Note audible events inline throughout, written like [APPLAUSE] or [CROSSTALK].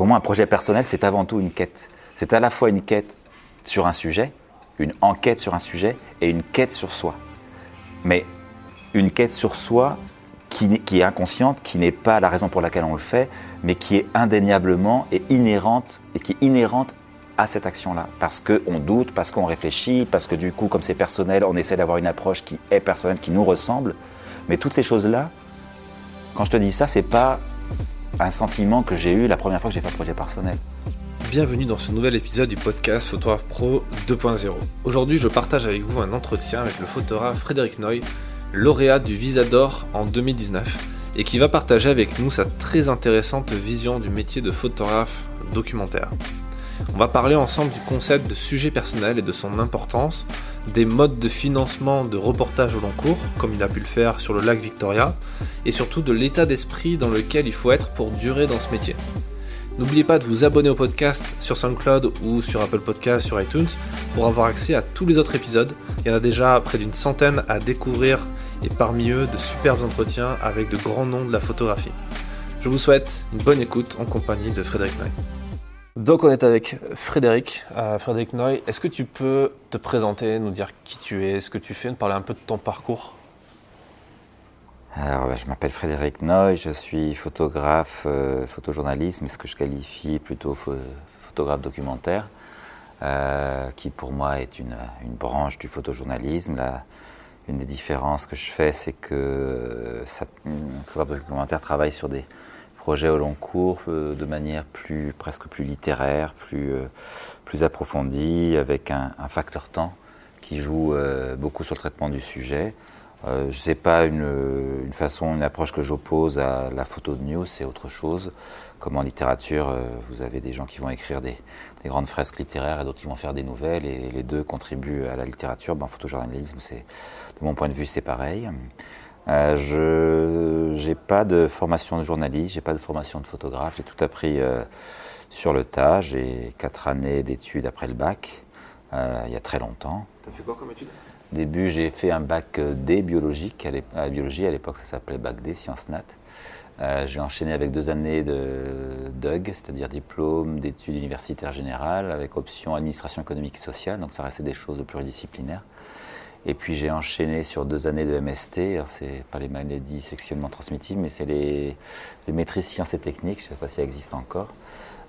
pour moi, un projet personnel, c'est avant tout une quête. C'est à la fois une quête sur un sujet, une enquête sur un sujet et une quête sur soi. Mais une quête sur soi qui, est inconsciente, qui n'est pas la raison pour laquelle on le fait, mais qui est indéniablement et inhérente et qui est inhérente à cette action-là. Parce qu'on doute, parce qu'on réfléchit, parce que du coup, comme c'est personnel, on essaie d'avoir une approche qui est personnelle, qui nous ressemble. Mais toutes ces choses-là, quand je te dis ça, c'est pas un sentiment que j'ai eu la première fois que j'ai fait un projet personnel. Bienvenue dans ce nouvel épisode du podcast Photographe Pro 2.0. Aujourd'hui, je partage avec vous un entretien avec le photographe Frédéric Noy, lauréat du Visa d'Or en 2019, et qui va partager avec nous sa très intéressante vision du métier de photographe documentaire. On va parler ensemble du concept de sujet personnel et de son importance, des modes de financement de reportage au long cours, comme il a pu le faire sur le lac Victoria, et surtout de l'état d'esprit dans lequel il faut être pour durer dans ce métier. N'oubliez pas de vous abonner au podcast sur SoundCloud ou sur Apple Podcast, sur iTunes, pour avoir accès à tous les autres épisodes. Il y en a déjà près d'une centaine à découvrir, et parmi eux de superbes entretiens avec de grands noms de la photographie. Je vous souhaite une bonne écoute en compagnie de Frédéric Noy. Donc on est avec Frédéric, euh, Frédéric Noy. Est-ce que tu peux te présenter, nous dire qui tu es, ce que tu fais, nous parler un peu de ton parcours? Alors, je m'appelle Frédéric Noy, je suis photographe, euh, photojournaliste, mais ce que je qualifie plutôt pho- photographe documentaire, euh, qui pour moi est une, branche du photojournalisme. Une des différences que je fais, c'est que ça, photographe documentaire travaille sur des projets au long cours euh, de manière plus, presque plus littéraire, plus, euh, plus approfondie, avec un, un facteur temps qui joue euh, beaucoup sur le traitement du sujet. Euh, je sais pas une, une façon, une approche que j'oppose à la photo de news, c'est autre chose. Comme en littérature, euh, vous avez des gens qui vont écrire des, des grandes fresques littéraires et d'autres qui vont faire des nouvelles, et les deux contribuent à la littérature. Ben, en photojournalisme, de mon point de vue, c'est pareil. Euh, je n'ai pas de formation de journaliste, j'ai pas de formation de photographe, j'ai tout appris euh, sur le tas. J'ai quatre années d'études après le bac, euh, il y a très longtemps. T'as fait quoi comme étude? Au début, j'ai fait un bac D biologique, à à biologie, à l'époque ça s'appelait bac D, sciences nat. J'ai enchaîné avec deux années de DUG, c'est-à-dire diplôme d'études universitaires générales, avec option administration économique et sociale, donc ça restait des choses pluridisciplinaires. Et puis j'ai enchaîné sur deux années de MST, c'est pas les maladies sexuellement transmissibles, mais c'est les, les maîtrises sciences et techniques, je ne sais pas si ça existe encore.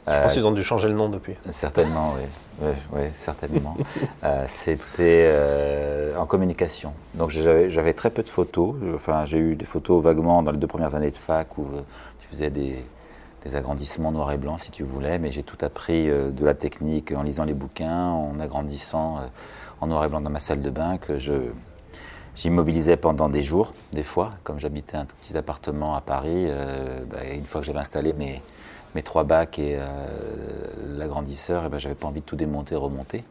Je Euh, pense qu'ils ont dû changer le nom depuis. Certainement, oui. Oui, oui, certainement. [LAUGHS] Euh, C'était euh, en communication. Donc j'avais très peu de photos. Enfin, j'ai eu des photos vaguement dans les deux premières années de fac où euh, tu faisais des, des agrandissements noir et blanc, si tu voulais. Mais j'ai tout appris euh, de la technique en lisant les bouquins, en agrandissant euh, en noir et blanc dans ma salle de bain que je J'immobilisais pendant des jours, des fois, comme j'habitais un tout petit appartement à Paris. euh, bah, une fois que j'avais installé mes, mes trois bacs et euh, l'agrandisseur, et ben, j'avais pas envie de tout démonter, remonter.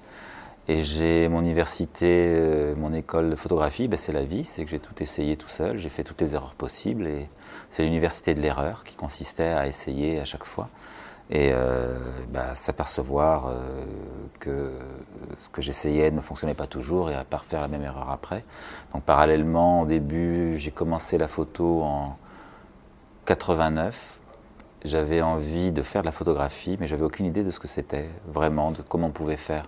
Et j'ai mon université, euh, mon école de photographie, ben, c'est la vie, c'est que j'ai tout essayé tout seul, j'ai fait toutes les erreurs possibles. Et c'est l'université de l'erreur qui consistait à essayer à chaque fois et euh, bah, s'apercevoir euh, que ce que j'essayais ne fonctionnait pas toujours et à pas refaire la même erreur après. Donc parallèlement, au début, j'ai commencé la photo en 89. J'avais envie de faire de la photographie, mais j'avais aucune idée de ce que c'était vraiment, de comment on pouvait faire.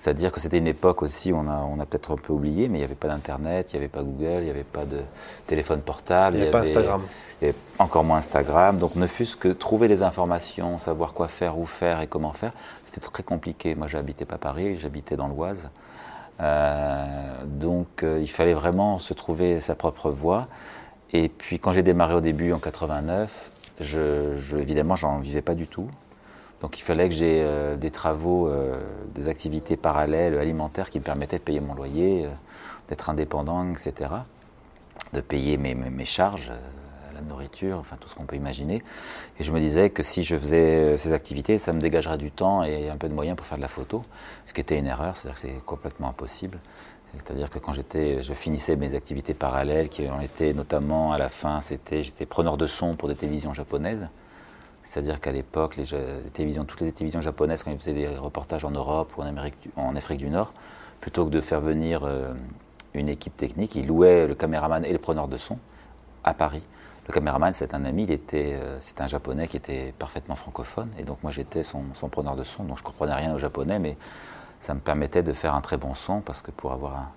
C'est-à-dire que c'était une époque aussi, on a, on a peut-être un peu oublié, mais il n'y avait pas d'Internet, il n'y avait pas Google, il n'y avait pas de téléphone portable. Il n'y avait pas Instagram. il y avait encore moins Instagram. Donc ne fût-ce que trouver les informations, savoir quoi faire, où faire et comment faire, c'était très compliqué. Moi, j'habitais pas Paris, j'habitais dans l'Oise. Euh, donc euh, il fallait vraiment se trouver sa propre voie. Et puis quand j'ai démarré au début en 89, je, je, évidemment, j'en vivais pas du tout. Donc il fallait que j'ai euh, des travaux, euh, des activités parallèles alimentaires qui me permettaient de payer mon loyer, euh, d'être indépendant, etc. De payer mes, mes, charges, la nourriture, enfin tout ce qu'on peut imaginer. Et je me disais que si je faisais ces activités, ça me dégagerait du temps et un peu de moyens pour faire de la photo, ce qui était une erreur, c'est-à-dire que c'est complètement impossible. C'est-à-dire que quand j'étais, je finissais mes activités parallèles, qui ont été notamment à la fin, c'était, j'étais preneur de son pour des télévisions japonaises. C'est-à-dire qu'à l'époque, les, télévisions, toutes les télévisions japonaises, quand ils faisaient des reportages en Europe ou en, Afrique du Nord, plutôt que de faire venir euh, une équipe technique, ils louaient le caméraman et le preneur de son à Paris. le caméraman, c'est un ami, il était, c'est un japonais qui était parfaitement francophone. Et donc moi j'étais son, son preneur de son, donc je comprenais rien au japonais, mais ça me permettait de faire un très bon son, parce que pour avoir un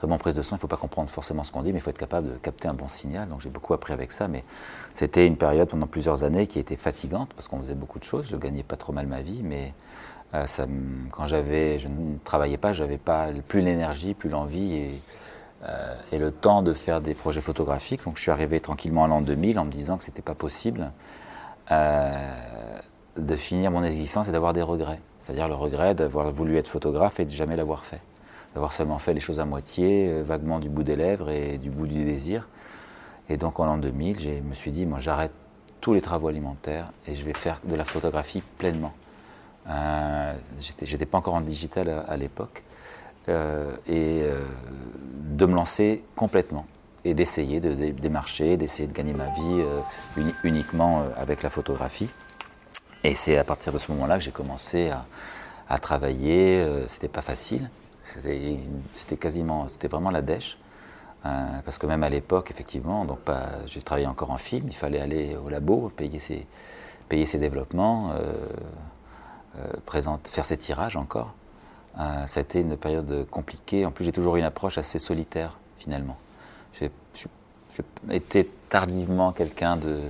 très bon prise de son, il ne faut pas comprendre forcément ce qu'on dit, mais il faut être capable de capter un bon signal. Donc j'ai beaucoup appris avec ça, mais c'était une période pendant plusieurs années qui était fatigante, parce qu'on faisait beaucoup de choses. Je gagnais pas trop mal ma vie, mais euh, quand j'avais, je ne travaillais pas, j'avais pas plus l'énergie, plus l'envie et, euh, et, le temps de faire des projets photographiques. Donc je suis arrivé tranquillement à l'an 2000 en me disant que c'était pas possible euh, de finir mon existence et d'avoir des regrets. C'est-à-dire le regret d'avoir voulu être photographe et de jamais l'avoir fait. D'avoir seulement fait les choses à moitié, euh, vaguement du bout des lèvres et du bout du désir. Et donc en l'an 2000, je me suis dit, moi j'arrête tous les travaux alimentaires et je vais faire de la photographie pleinement. Euh, J'étais pas encore en digital à, l'époque. Euh, et euh, de me lancer complètement et d'essayer de, démarcher, d'essayer de gagner ma vie uniquement avec la photographie. Et c'est à partir de ce moment-là que j'ai commencé à, travailler. Euh, c'était pas facile. C'était quasiment, c'était vraiment la dèche. Euh, parce que même à l'époque, effectivement, donc j'ai travaillé encore en film, il fallait aller au labo, payer ses, payer ses développements, euh, faire ses tirages encore. ça a été une période compliquée. En plus, j'ai toujours eu une approche assez solitaire, finalement. J'ai été tardivement quelqu'un de,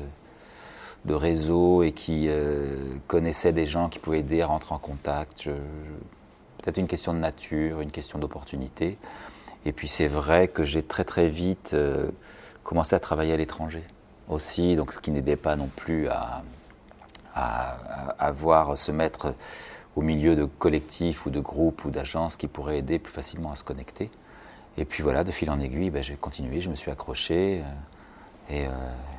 de réseau et qui euh, connaissait des gens qui pouvaient aider à rentrer en contact. Peut-être une question de nature, une question d'opportunité. Et puis c'est vrai que j'ai très très vite euh, commencé à travailler à l'étranger aussi, donc ce qui n'aidait pas non plus à, se mettre au milieu de collectifs ou de groupes ou d'agences qui pourraient aider plus facilement à se connecter. Et puis voilà, de fil en aiguille, ben, j'ai continué, je me suis accroché euh, et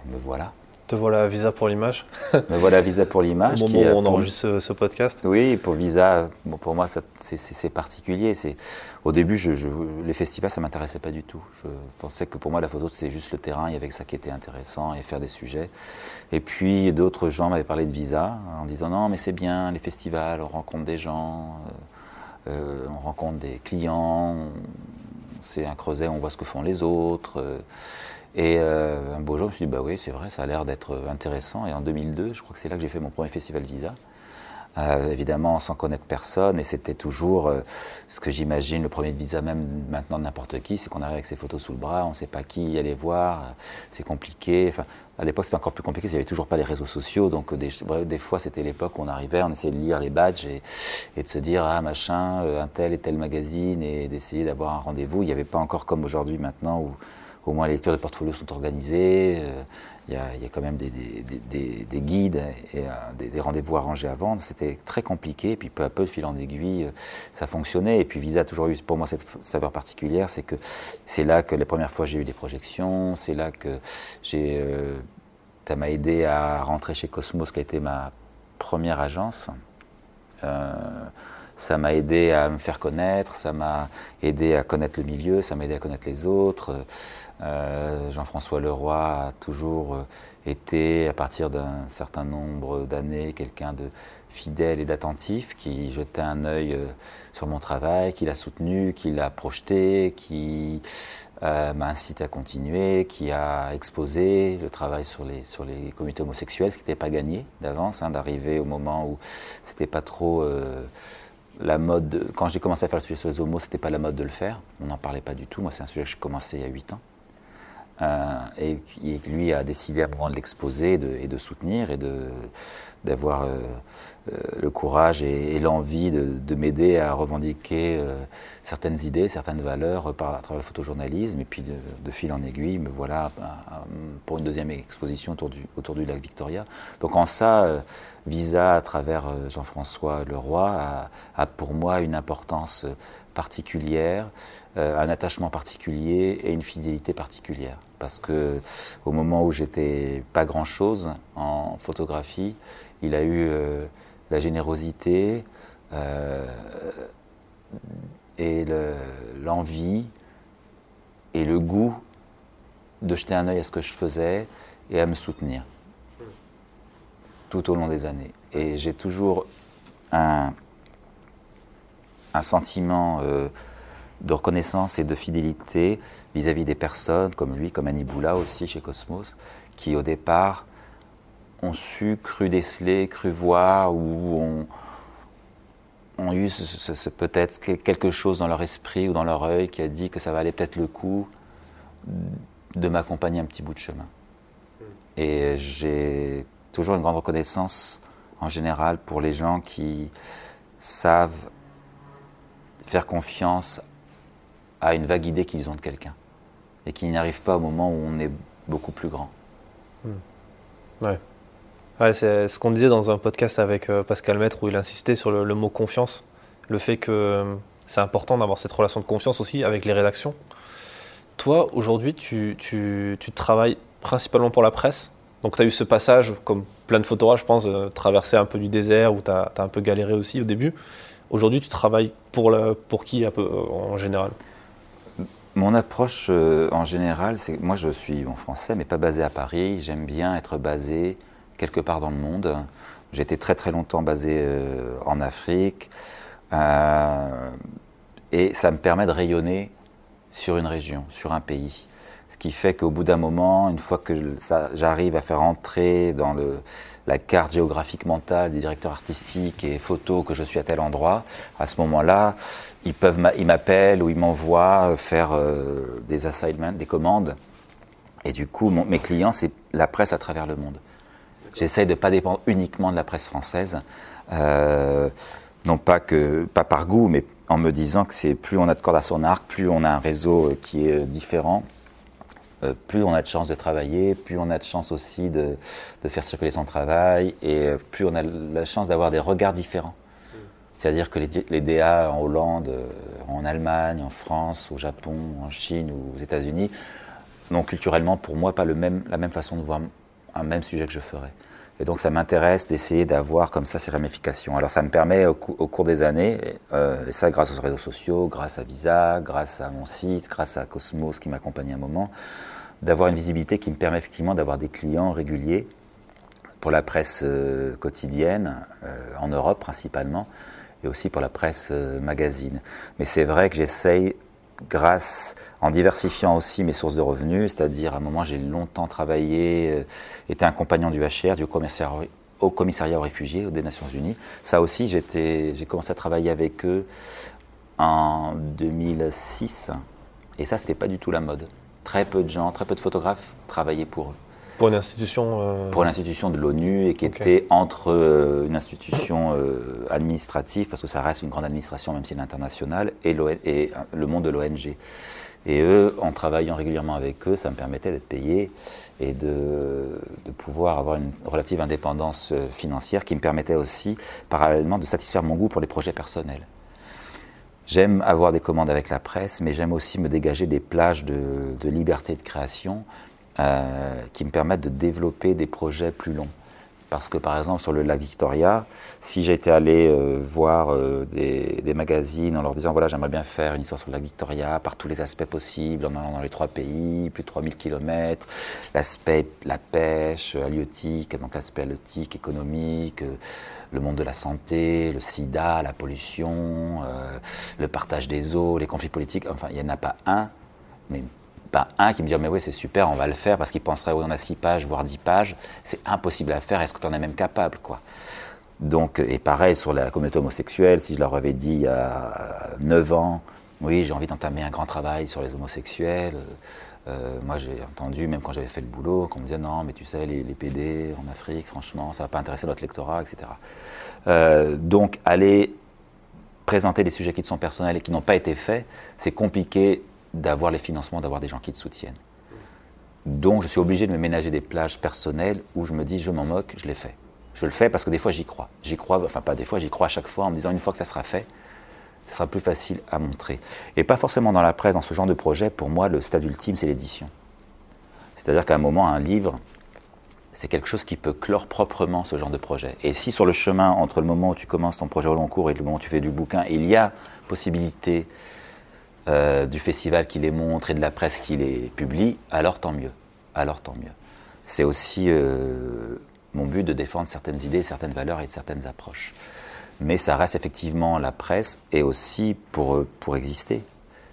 me voilà. Te voilà Visa pour l'image. [LAUGHS] Me voilà Visa pour l'image. Au moment où on enregistre ce, podcast. Oui, pour Visa, pour moi, c'est particulier. Au début, je, les festivals, ça ne m'intéressait pas du tout. Je pensais que pour moi, la photo, c'était juste le terrain, il y avait que ça qui était intéressant et faire des sujets. Et puis, d'autres gens m'avaient parlé de Visa en disant non, mais c'est bien, les festivals, on rencontre des gens, euh, euh, on rencontre des clients, c'est un creuset, on voit ce que font les autres. Euh, et euh, un beau jour, je me suis dit, bah oui, c'est vrai, ça a l'air d'être intéressant. Et en 2002, je crois que c'est là que j'ai fait mon premier festival Visa. Euh, évidemment, sans connaître personne. Et c'était toujours euh, ce que j'imagine, le premier visa, même maintenant n'importe qui, c'est qu'on arrive avec ses photos sous le bras, on ne sait pas qui aller voir, c'est compliqué. Enfin, à l'époque, c'était encore plus compliqué, il n'y avait toujours pas les réseaux sociaux. Donc, des, des fois, c'était l'époque où on arrivait, on essayait de lire les badges et, et de se dire, ah, machin, un tel et tel magazine, et d'essayer d'avoir un rendez-vous. Il n'y avait pas encore comme aujourd'hui, maintenant, où au moins les lectures de portfolio sont organisées, euh, il y, a quand même des, guides et euh, des, rendez-vous arrangés à vendre. C'était très compliqué, puis peu à peu, de fil en aiguille, euh, ça fonctionnait. Et puis Visa a toujours eu pour moi cette saveur particulière, c'est que c'est là que les premières fois j'ai eu des projections, c'est là que j'ai, ça m'a aidé à rentrer chez Cosmos, qui a été ma première agence ça m'a aidé à me faire connaître, ça m'a aidé à connaître le milieu, ça m'a aidé à connaître les autres. Euh, Jean-François Leroy a toujours euh, été, à partir d'un certain nombre d'années, quelqu'un de fidèle et d'attentif, qui jetait un œil euh, sur mon travail, qui l'a soutenu, qui l'a projeté, qui m'a incité à continuer, qui a exposé le travail sur les, sur les comités homosexuels, ce qui n'était pas gagné d'avance, hein, d'arriver au moment où c'était pas trop la mode, quand j'ai commencé à faire le sujet sur les homos, c'était pas la mode de le faire. On n'en parlait pas du tout. Moi, c'est un sujet que j'ai commencé il y a 8 ans. Euh, et, lui a décidé à moment de l'exposer et de soutenir et d'avoir euh, euh, le courage et, l'envie de, m'aider à revendiquer certaines idées, certaines valeurs par, à travers le photojournalisme. Et puis de, fil en aiguille, me voilà pour une deuxième exposition autour du, lac Victoria. Donc en ça, Visa, à travers Jean-François Leroy, a, pour moi une importance particulière, un attachement particulier et une fidélité particulière. Parce que au moment où j'étais pas grand-chose en photographie, il a eu la générosité euh, et l'envie et le goût de jeter un œil à ce que je faisais et à me soutenir tout au long des années. Et j'ai toujours un, un sentiment euh, de reconnaissance et de fidélité vis-à-vis des personnes comme lui, comme Annie Boula aussi chez Cosmos, qui au départ ont su, cru déceler, cru voir, ou ont, ont eu peut-être quelque chose dans leur esprit ou dans leur œil qui a dit que ça valait peut-être le coup de m'accompagner un petit bout de chemin. Et j'ai toujours une grande reconnaissance en général pour les gens qui savent faire confiance à une vague idée qu'ils ont de quelqu'un et qui n'y arrivent pas au moment où on est beaucoup plus grand. Hmm. Ouais. c'est ce qu'on disait dans un podcast avec euh, Pascal Maître où il insistait sur le, mot confiance, le fait que euh, c'est important d'avoir cette relation de confiance aussi avec les rédactions. Toi, aujourd'hui, tu, tu, tu, travailles principalement pour la presse. Donc, tu as eu ce passage, comme plein de photographes, je pense, euh, traverser un peu du désert où tu as, un peu galéré aussi au début. Aujourd'hui, tu travailles pour, pour qui peu, en général? Mon approche euh, en général, c'est moi je suis en français, mais pas basé à Paris. J'aime bien être basé quelque part dans le monde. J'ai été très très longtemps basé euh, en Afrique. Euh, et ça me permet de rayonner sur une région, sur un pays. Ce qui fait qu'au bout d'un moment, une fois que j'arrive à faire entrer dans le, la carte géographique mentale des directeurs artistiques et photos que je suis à tel endroit, à ce moment-là, ils peuvent ils m'appellent ou ils m'envoient faire euh, des assignments, des commandes. Et du coup, mes clients, c'est la presse à travers le monde. J'essaye de ne pas dépendre uniquement de la presse française, euh, non pas que pas par goût, mais en me disant que c'est plus on a de cordes à son arc, plus on a un réseau qui est différent, euh, plus on a de chances de travailler, plus on a de chances aussi de, de faire circuler son travail, et plus on a la chance d'avoir des regards différents. C'est-à-dire que les, DA en Hollande, euh, en Allemagne, en France, au Japon, en Chine ou aux États-Unis n'ont culturellement, pour moi, pas le même, la même façon de voir un même sujet que je ferais. Et donc ça m'intéresse d'essayer d'avoir comme ça ces ramifications. Alors ça me permet au, cours des années, euh, et ça grâce aux réseaux sociaux, grâce à Visa, grâce à mon site, grâce à Cosmos qui m'accompagne un moment, d'avoir une visibilité qui me permet effectivement d'avoir des clients réguliers pour la presse euh, quotidienne, en Europe principalement, et aussi pour la presse euh, magazine. Mais c'est vrai que j'essaye, grâce, en diversifiant aussi mes sources de revenus, c'est-à-dire à un moment j'ai longtemps travaillé, euh, été un compagnon du HR, du commissariat, au commissariat aux réfugiés des Nations Unies. Ça aussi, j'ai commencé à travailler avec eux en 2006, et ça, c'était pas du tout la mode. Très peu de gens, très peu de photographes travaillaient pour eux. Pour une institution euh, Pour l'institution de l'ONU et qui était entre euh, une institution euh, administrative, parce que ça reste une grande administration, même si elle est internationale, et, et le monde de l'ONG. Et eux, en travaillant régulièrement avec eux, ça me permettait d'être payé et de, de, pouvoir avoir une relative indépendance financière qui me permettait aussi, parallèlement, de satisfaire mon goût pour les projets personnels. J'aime avoir des commandes avec la presse, mais j'aime aussi me dégager des plages de, liberté de création euh, qui me permettent de développer des projets plus longs. Parce que par exemple sur le lac Victoria, si j'étais allé euh, voir euh, des, magazines en leur disant voilà j'aimerais bien faire une histoire sur le lac Victoria par tous les aspects possibles, en allant dans les trois pays, plus de 3000 km, l'aspect la pêche halieutique, donc l'aspect halieutique, économique, le monde de la santé, le sida, la pollution, le partage des eaux, les conflits politiques, enfin il n'y en a pas un, mais pas un qui me dit oh, mais oui c'est super on va le faire parce qu'il penserait oui on a six pages voire dix pages c'est impossible à faire est-ce que tu en es même capable quoi? Donc et pareil sur la communauté homosexuelle si je leur avais dit il y a 9 ans oui j'ai envie d'entamer un grand travail sur les homosexuels euh, moi j'ai entendu même quand j'avais fait le boulot qu'on me disait non mais tu sais les, PD en Afrique franchement ça va pas intéresser notre lectorat etc euh, donc aller présenter des sujets qui te sont personnels et qui n'ont pas été faits c'est compliqué d'avoir les financements, d'avoir des gens qui te soutiennent. Donc je suis obligé de me ménager des plages personnelles où je me dis je m'en moque, je l'ai fait. Je le fais parce que des fois j'y crois. J'y crois, enfin pas des fois, j'y crois à chaque fois en me disant une fois que ça sera fait, ce sera plus facile à montrer. Et pas forcément dans la presse, dans ce genre de projet, pour moi le stade ultime c'est l'édition. C'est-à-dire qu'à un moment, un livre, c'est quelque chose qui peut clore proprement ce genre de projet. Et si sur le chemin, entre le moment où tu commences ton projet au long cours et le moment où tu fais du bouquin, il y a possibilité euh, du festival qui les montre et de la presse qui les publie, alors tant mieux. Alors tant mieux. C'est aussi euh, mon but de défendre certaines idées, certaines valeurs et certaines approches. Mais ça reste effectivement la presse et aussi pour, pour exister.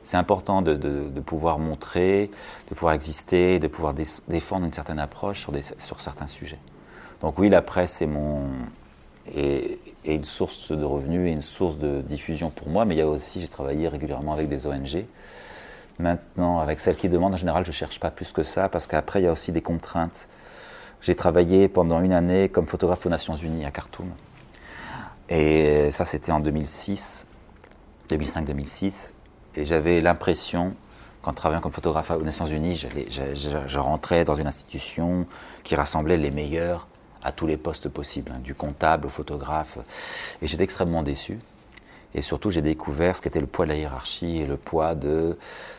c'est important de, pouvoir montrer, de pouvoir exister, de pouvoir défendre une certaine approche sur, des, sur certains sujets. Donc oui, la presse est, mon, est, une source de revenus et une source de diffusion pour moi, mais il y a aussi, j'ai travaillé régulièrement avec des ONG. Maintenant, avec celles qui demandent, en général, je ne cherche pas plus que ça, parce qu'après, il y a aussi des contraintes. J'ai travaillé pendant une année comme photographe aux Nations Unies à Khartoum. Et ça, c'était en 2006, 2005-2006. Et j'avais l'impression, qu'en travaillant comme photographe aux Nations Unies, je, rentrais dans une institution qui rassemblait les meilleurs à tous les postes possibles, hein, du comptable au photographe. Et j'étais extrêmement déçu. Et surtout, j'ai découvert ce qu'était le poids de la hiérarchie et le poids de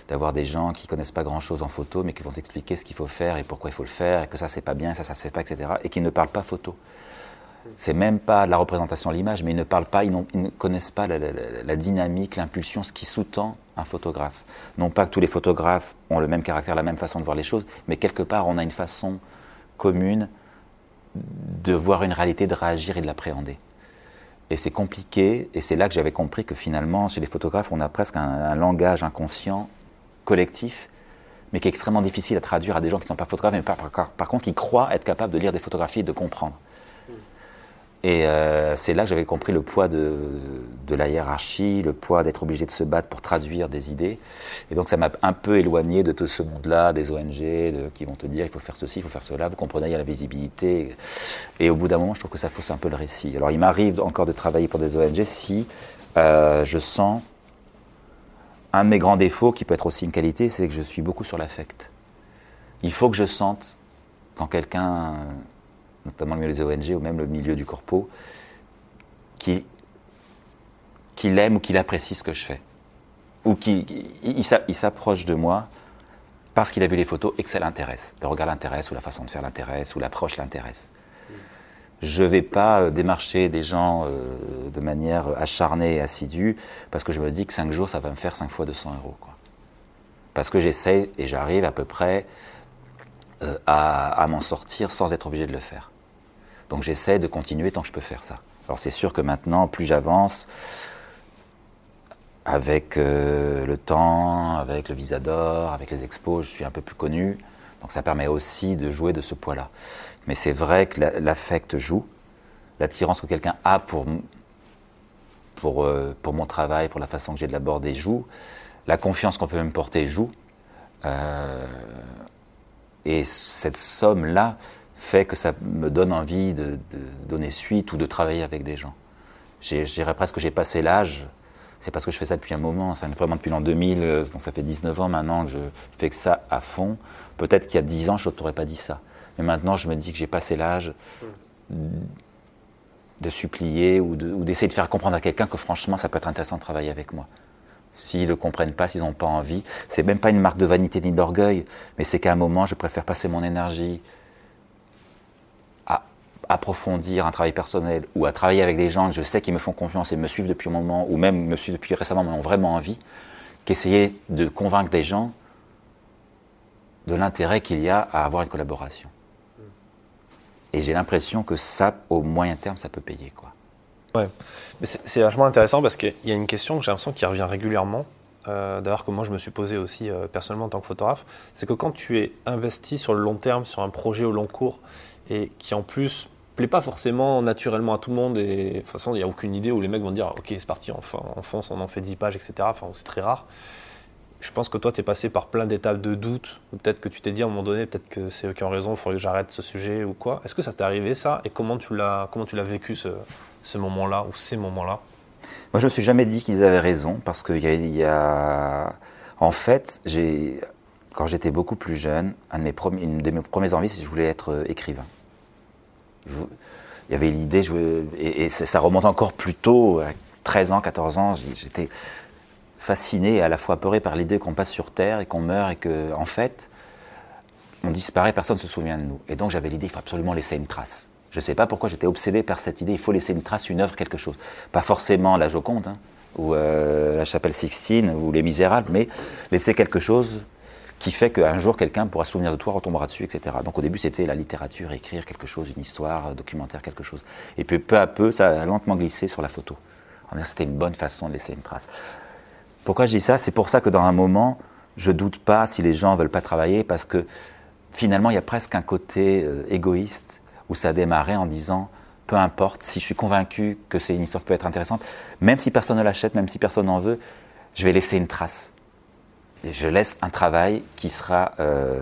d'avoir des gens qui connaissent pas grand-chose en photo, mais qui vont t'expliquer ce qu'il faut faire et pourquoi il faut le faire, et que ça c'est pas bien, ça ça se fait pas, etc. Et qui ne parlent pas photo. C'est même pas la représentation de l'image, mais ils ne parlent pas, ils, ne connaissent pas la, dynamique, l'impulsion, ce qui sous-tend un photographe. Non pas que tous les photographes ont le même caractère, la même façon de voir les choses, mais quelque part on a une façon commune de voir une réalité, de réagir et de l'appréhender. Et c'est compliqué, et c'est là que j'avais compris que finalement, chez les photographes, on a presque un, langage inconscient, collectif, mais qui est extrêmement difficile à traduire à des gens qui ne sont pas photographes, mais par, contre qui croient être capables de lire des photographies et de comprendre. Et euh, c'est là que j'avais compris le poids de, la hiérarchie, le poids d'être obligé de se battre pour traduire des idées. Et donc ça m'a un peu éloigné de tout ce monde-là, des ONG qui vont te dire il faut faire ceci, il faut faire cela. Vous comprenez, il y a la visibilité. Et au bout d'un moment, je trouve que ça fausse un peu le récit. Alors il m'arrive encore de travailler pour des ONG si euh, je sens un de mes grands défauts, qui peut être aussi une qualité, c'est que je suis beaucoup sur l'affect. Il faut que je sente quand quelqu'un notamment le milieu des ONG ou même le milieu du corpo, qui, qui l'aime ou qui apprécie ce que je fais. Ou qui s'approche de moi parce qu'il a vu les photos et que ça l'intéresse. Le regard l'intéresse, ou la façon de faire l'intéresse, ou l'approche l'intéresse. Je ne vais pas euh, démarcher des gens euh, de manière acharnée et assidue parce que je me dis que 5 jours, ça va me faire 5 fois 200 euros. Parce que j'essaie et j'arrive à peu près euh, à, m'en sortir sans être obligé de le faire. Donc j'essaie de continuer tant que je peux faire ça. Alors c'est sûr que maintenant, plus j'avance, avec euh, le temps, avec le visa d'or, avec les expos, je suis un peu plus connu. Donc ça permet aussi de jouer de ce poids-là. Mais c'est vrai que l'affect joue, l'attirance que quelqu'un a pour, pour, euh, pour mon travail, pour la façon que j'ai de l'aborder joue, la confiance qu'on peut me porter joue. Euh, et cette somme-là fait que ça me donne envie de, donner suite ou de travailler avec des gens. Je dirais presque que j'ai passé l'âge, c'est parce que je fais ça depuis un moment, ça vraiment depuis l'an 2000, euh, donc ça fait 19 ans maintenant que je fais que ça à fond. Peut-être qu'il y a 10 ans, je ne t'aurais pas dit ça. Mais maintenant, je me dis que j'ai passé l'âge de supplier ou d'essayer de, faire comprendre à quelqu'un que franchement, ça peut être intéressant de travailler avec moi s'ils ne le comprennent pas, s'ils n'ont pas envie. C'est même pas une marque de vanité ni d'orgueil, mais c'est qu'à un moment, je préfère passer mon énergie approfondir un travail personnel ou à travailler avec des gens que je sais qui me font confiance et me suivent depuis un moment, ou même me suivent depuis récemment, mais ont vraiment envie, qu'essayer de convaincre des gens de l'intérêt qu'il y a à avoir une collaboration. Et j'ai l'impression que ça, au moyen terme, ça peut payer. Quoi. Ouais, mais c'est vachement intéressant parce qu'il y a une question que j'ai l'impression qui revient régulièrement, euh, d'ailleurs que moi je me suis posé aussi euh, personnellement en tant que photographe, c'est que quand tu es investi sur le long terme, sur un projet au long cours, et qui en plus plaît pas forcément naturellement à tout le monde, et de toute façon il n'y a aucune idée où les mecs vont dire ok c'est parti, on, on fonce, on en fait 10 pages, etc. Enfin c'est très rare. Je pense que toi, tu es passé par plein d'étapes de doute, ou peut-être que tu t'es dit à un moment donné, peut-être que c'est eux qui raison, il faudrait que j'arrête ce sujet ou quoi. Est-ce que ça t'est arrivé ça? Et comment tu l'as vécu ce, ce moment-là ou ces moments-là? Moi, je me suis jamais dit qu'ils avaient raison parce qu'il y, a, En fait, quand j'étais beaucoup plus jeune, un de mes premiers, une de mes premières envies, c'est que je voulais être euh, il y avait l'idée, et, et ça remonte encore plus tôt, à 13 ans, 14 ans, j'étais fasciné et à la fois apeuré par l'idée qu'on passe sur Terre et qu'on meurt et que, en fait, on disparaît, personne ne se souvient de nous. Et donc j'avais l'idée, il faut absolument laisser une trace. Je ne sais pas pourquoi j'étais obsédé par cette idée, il faut laisser une trace, une œuvre, quelque chose. Pas forcément la Joconde, hein, ou euh, la Chapelle Sixtine, ou Les Misérables, mais laisser quelque chose qui fait qu'un jour quelqu'un pourra se souvenir de toi, retombera dessus, etc. Donc au début c'était la littérature, écrire quelque chose, une histoire, documentaire, quelque chose. Et puis peu à peu ça a lentement glissé sur la photo. C'était une bonne façon de laisser une trace. Pourquoi je dis ça? C'est pour ça que dans un moment, je doute pas si les gens veulent pas travailler, parce que finalement, il y a presque un côté euh, égoïste où ça a démarré en disant peu importe, si je suis convaincu que c'est une histoire qui peut être intéressante, même si personne ne l'achète, même si personne n'en veut, je vais laisser une trace. Je laisse un travail qui sera euh,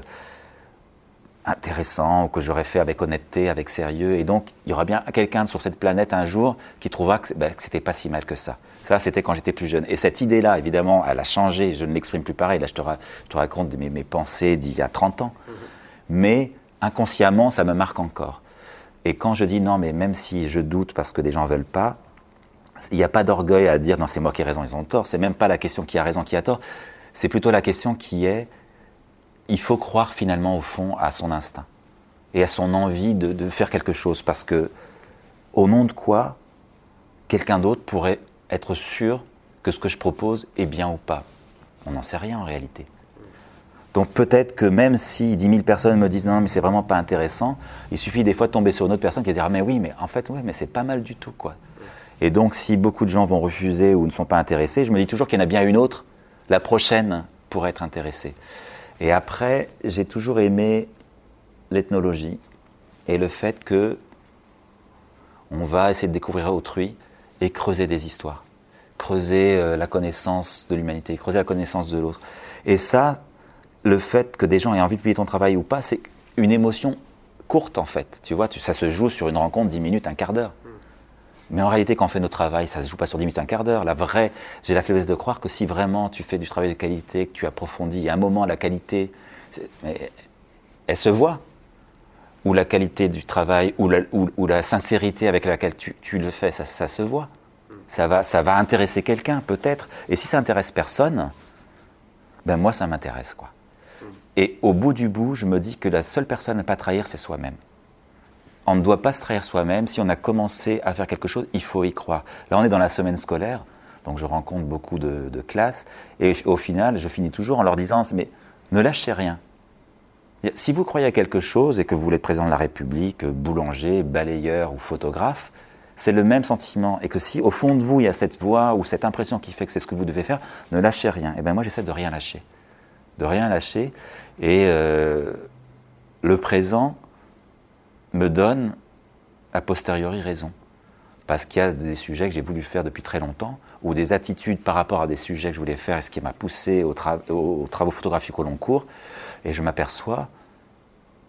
intéressant, ou que j'aurais fait avec honnêteté, avec sérieux. Et donc, il y aura bien quelqu'un sur cette planète un jour qui trouvera que, ben, que c'était pas si mal que ça. Ça, c'était quand j'étais plus jeune. Et cette idée-là, évidemment, elle a changé. Je ne l'exprime plus pareil. Là, je te, je te raconte mes, mes pensées d'il y a 30 ans. Mhm. Mais inconsciemment, ça me marque encore. Et quand je dis non, mais même si je doute parce que des gens veulent pas, il n'y a pas d'orgueil à dire non, c'est moi qui ai raison, ils ont tort. C'est même pas la question qui a raison, qui a tort. C'est plutôt la question qui est il faut croire finalement au fond à son instinct et à son envie de, faire quelque chose parce que au nom de quoi quelqu'un d'autre pourrait être sûr que ce que je propose est bien ou pas. On n'en sait rien en réalité. Donc peut-être que même si 10 000 personnes me disent non, mais c'est vraiment pas intéressant, il suffit des fois de tomber sur une autre personne qui va dire ah, mais oui, mais en fait, ouais, mais c'est pas mal du tout, quoi. Et donc si beaucoup de gens vont refuser ou ne sont pas intéressés, je me dis toujours qu'il y en a bien une autre, la prochaine pourrait être intéressée. Et après, j'ai toujours aimé l'ethnologie et le fait que on va essayer de découvrir autrui et creuser des histoires, creuser euh, la connaissance de l'humanité, creuser la connaissance de l'autre. Et ça, le fait que des gens aient envie de payer ton travail ou pas, c'est une émotion courte en fait. Tu vois, ça se joue sur une rencontre 10 minutes, un quart d'heure. Mais en réalité, quand on fait notre travail, ça ne se joue pas sur 10 minutes, un quart d'heure. La vraie, j'ai la faiblesse de croire que si vraiment tu fais du travail de qualité, que tu approfondis, à un moment, la qualité, elle se voit. Ou la qualité du travail, ou la, sincérité avec laquelle tu, le fais, ça, ça, se voit. Ça va, ça va intéresser quelqu'un, peut-être. Et si ça intéresse personne, ben moi, ça m'intéresse, quoi. Et au bout du bout, je me dis que la seule personne à ne pas trahir, c'est soi-même. On ne doit pas se trahir soi-même. Si on a commencé à faire quelque chose, il faut y croire. Là, on est dans la semaine scolaire, donc je rencontre beaucoup de, classes, et au final, je finis toujours en leur disant, mais ne lâchez rien. Si vous croyez à quelque chose et que vous voulez être président de la République, boulanger, balayeur ou photographe, c'est le même sentiment. Et que si au fond de vous, il y a cette voix ou cette impression qui fait que c'est ce que vous devez faire, ne lâchez rien. Et bien moi, j'essaie de rien lâcher. De rien lâcher. Et euh, le présent me donne a posteriori raison. Parce qu'il y a des sujets que j'ai voulu faire depuis très longtemps, ou des attitudes par rapport à des sujets que je voulais faire, et ce qui m'a poussé aux, travaux photographiques au long cours, et je m'aperçois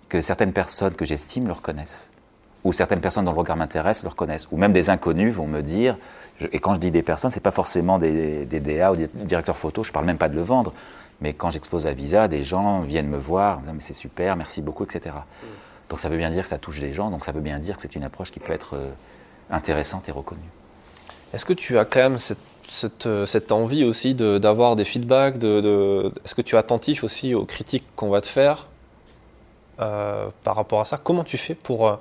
que certaines personnes que j'estime le reconnaissent, ou certaines personnes dont le regard m'intéresse le reconnaissent, ou même des inconnus vont me dire, et quand je dis des personnes, c'est pas forcément des, des, DA ou des directeurs photo, je parle même pas de le vendre, mais quand j'expose à Visa, des gens viennent me voir, mais c'est super, merci beaucoup, etc. Donc ça veut bien dire que ça touche les gens, donc ça veut bien dire que c'est une approche qui peut être euh, intéressante et reconnue. Est-ce que tu as quand même cette, euh, envie aussi d'avoir des feedbacks de, Est-ce que tu es attentif aussi aux critiques qu'on va te faire euh, par rapport à ça? Comment tu fais pour,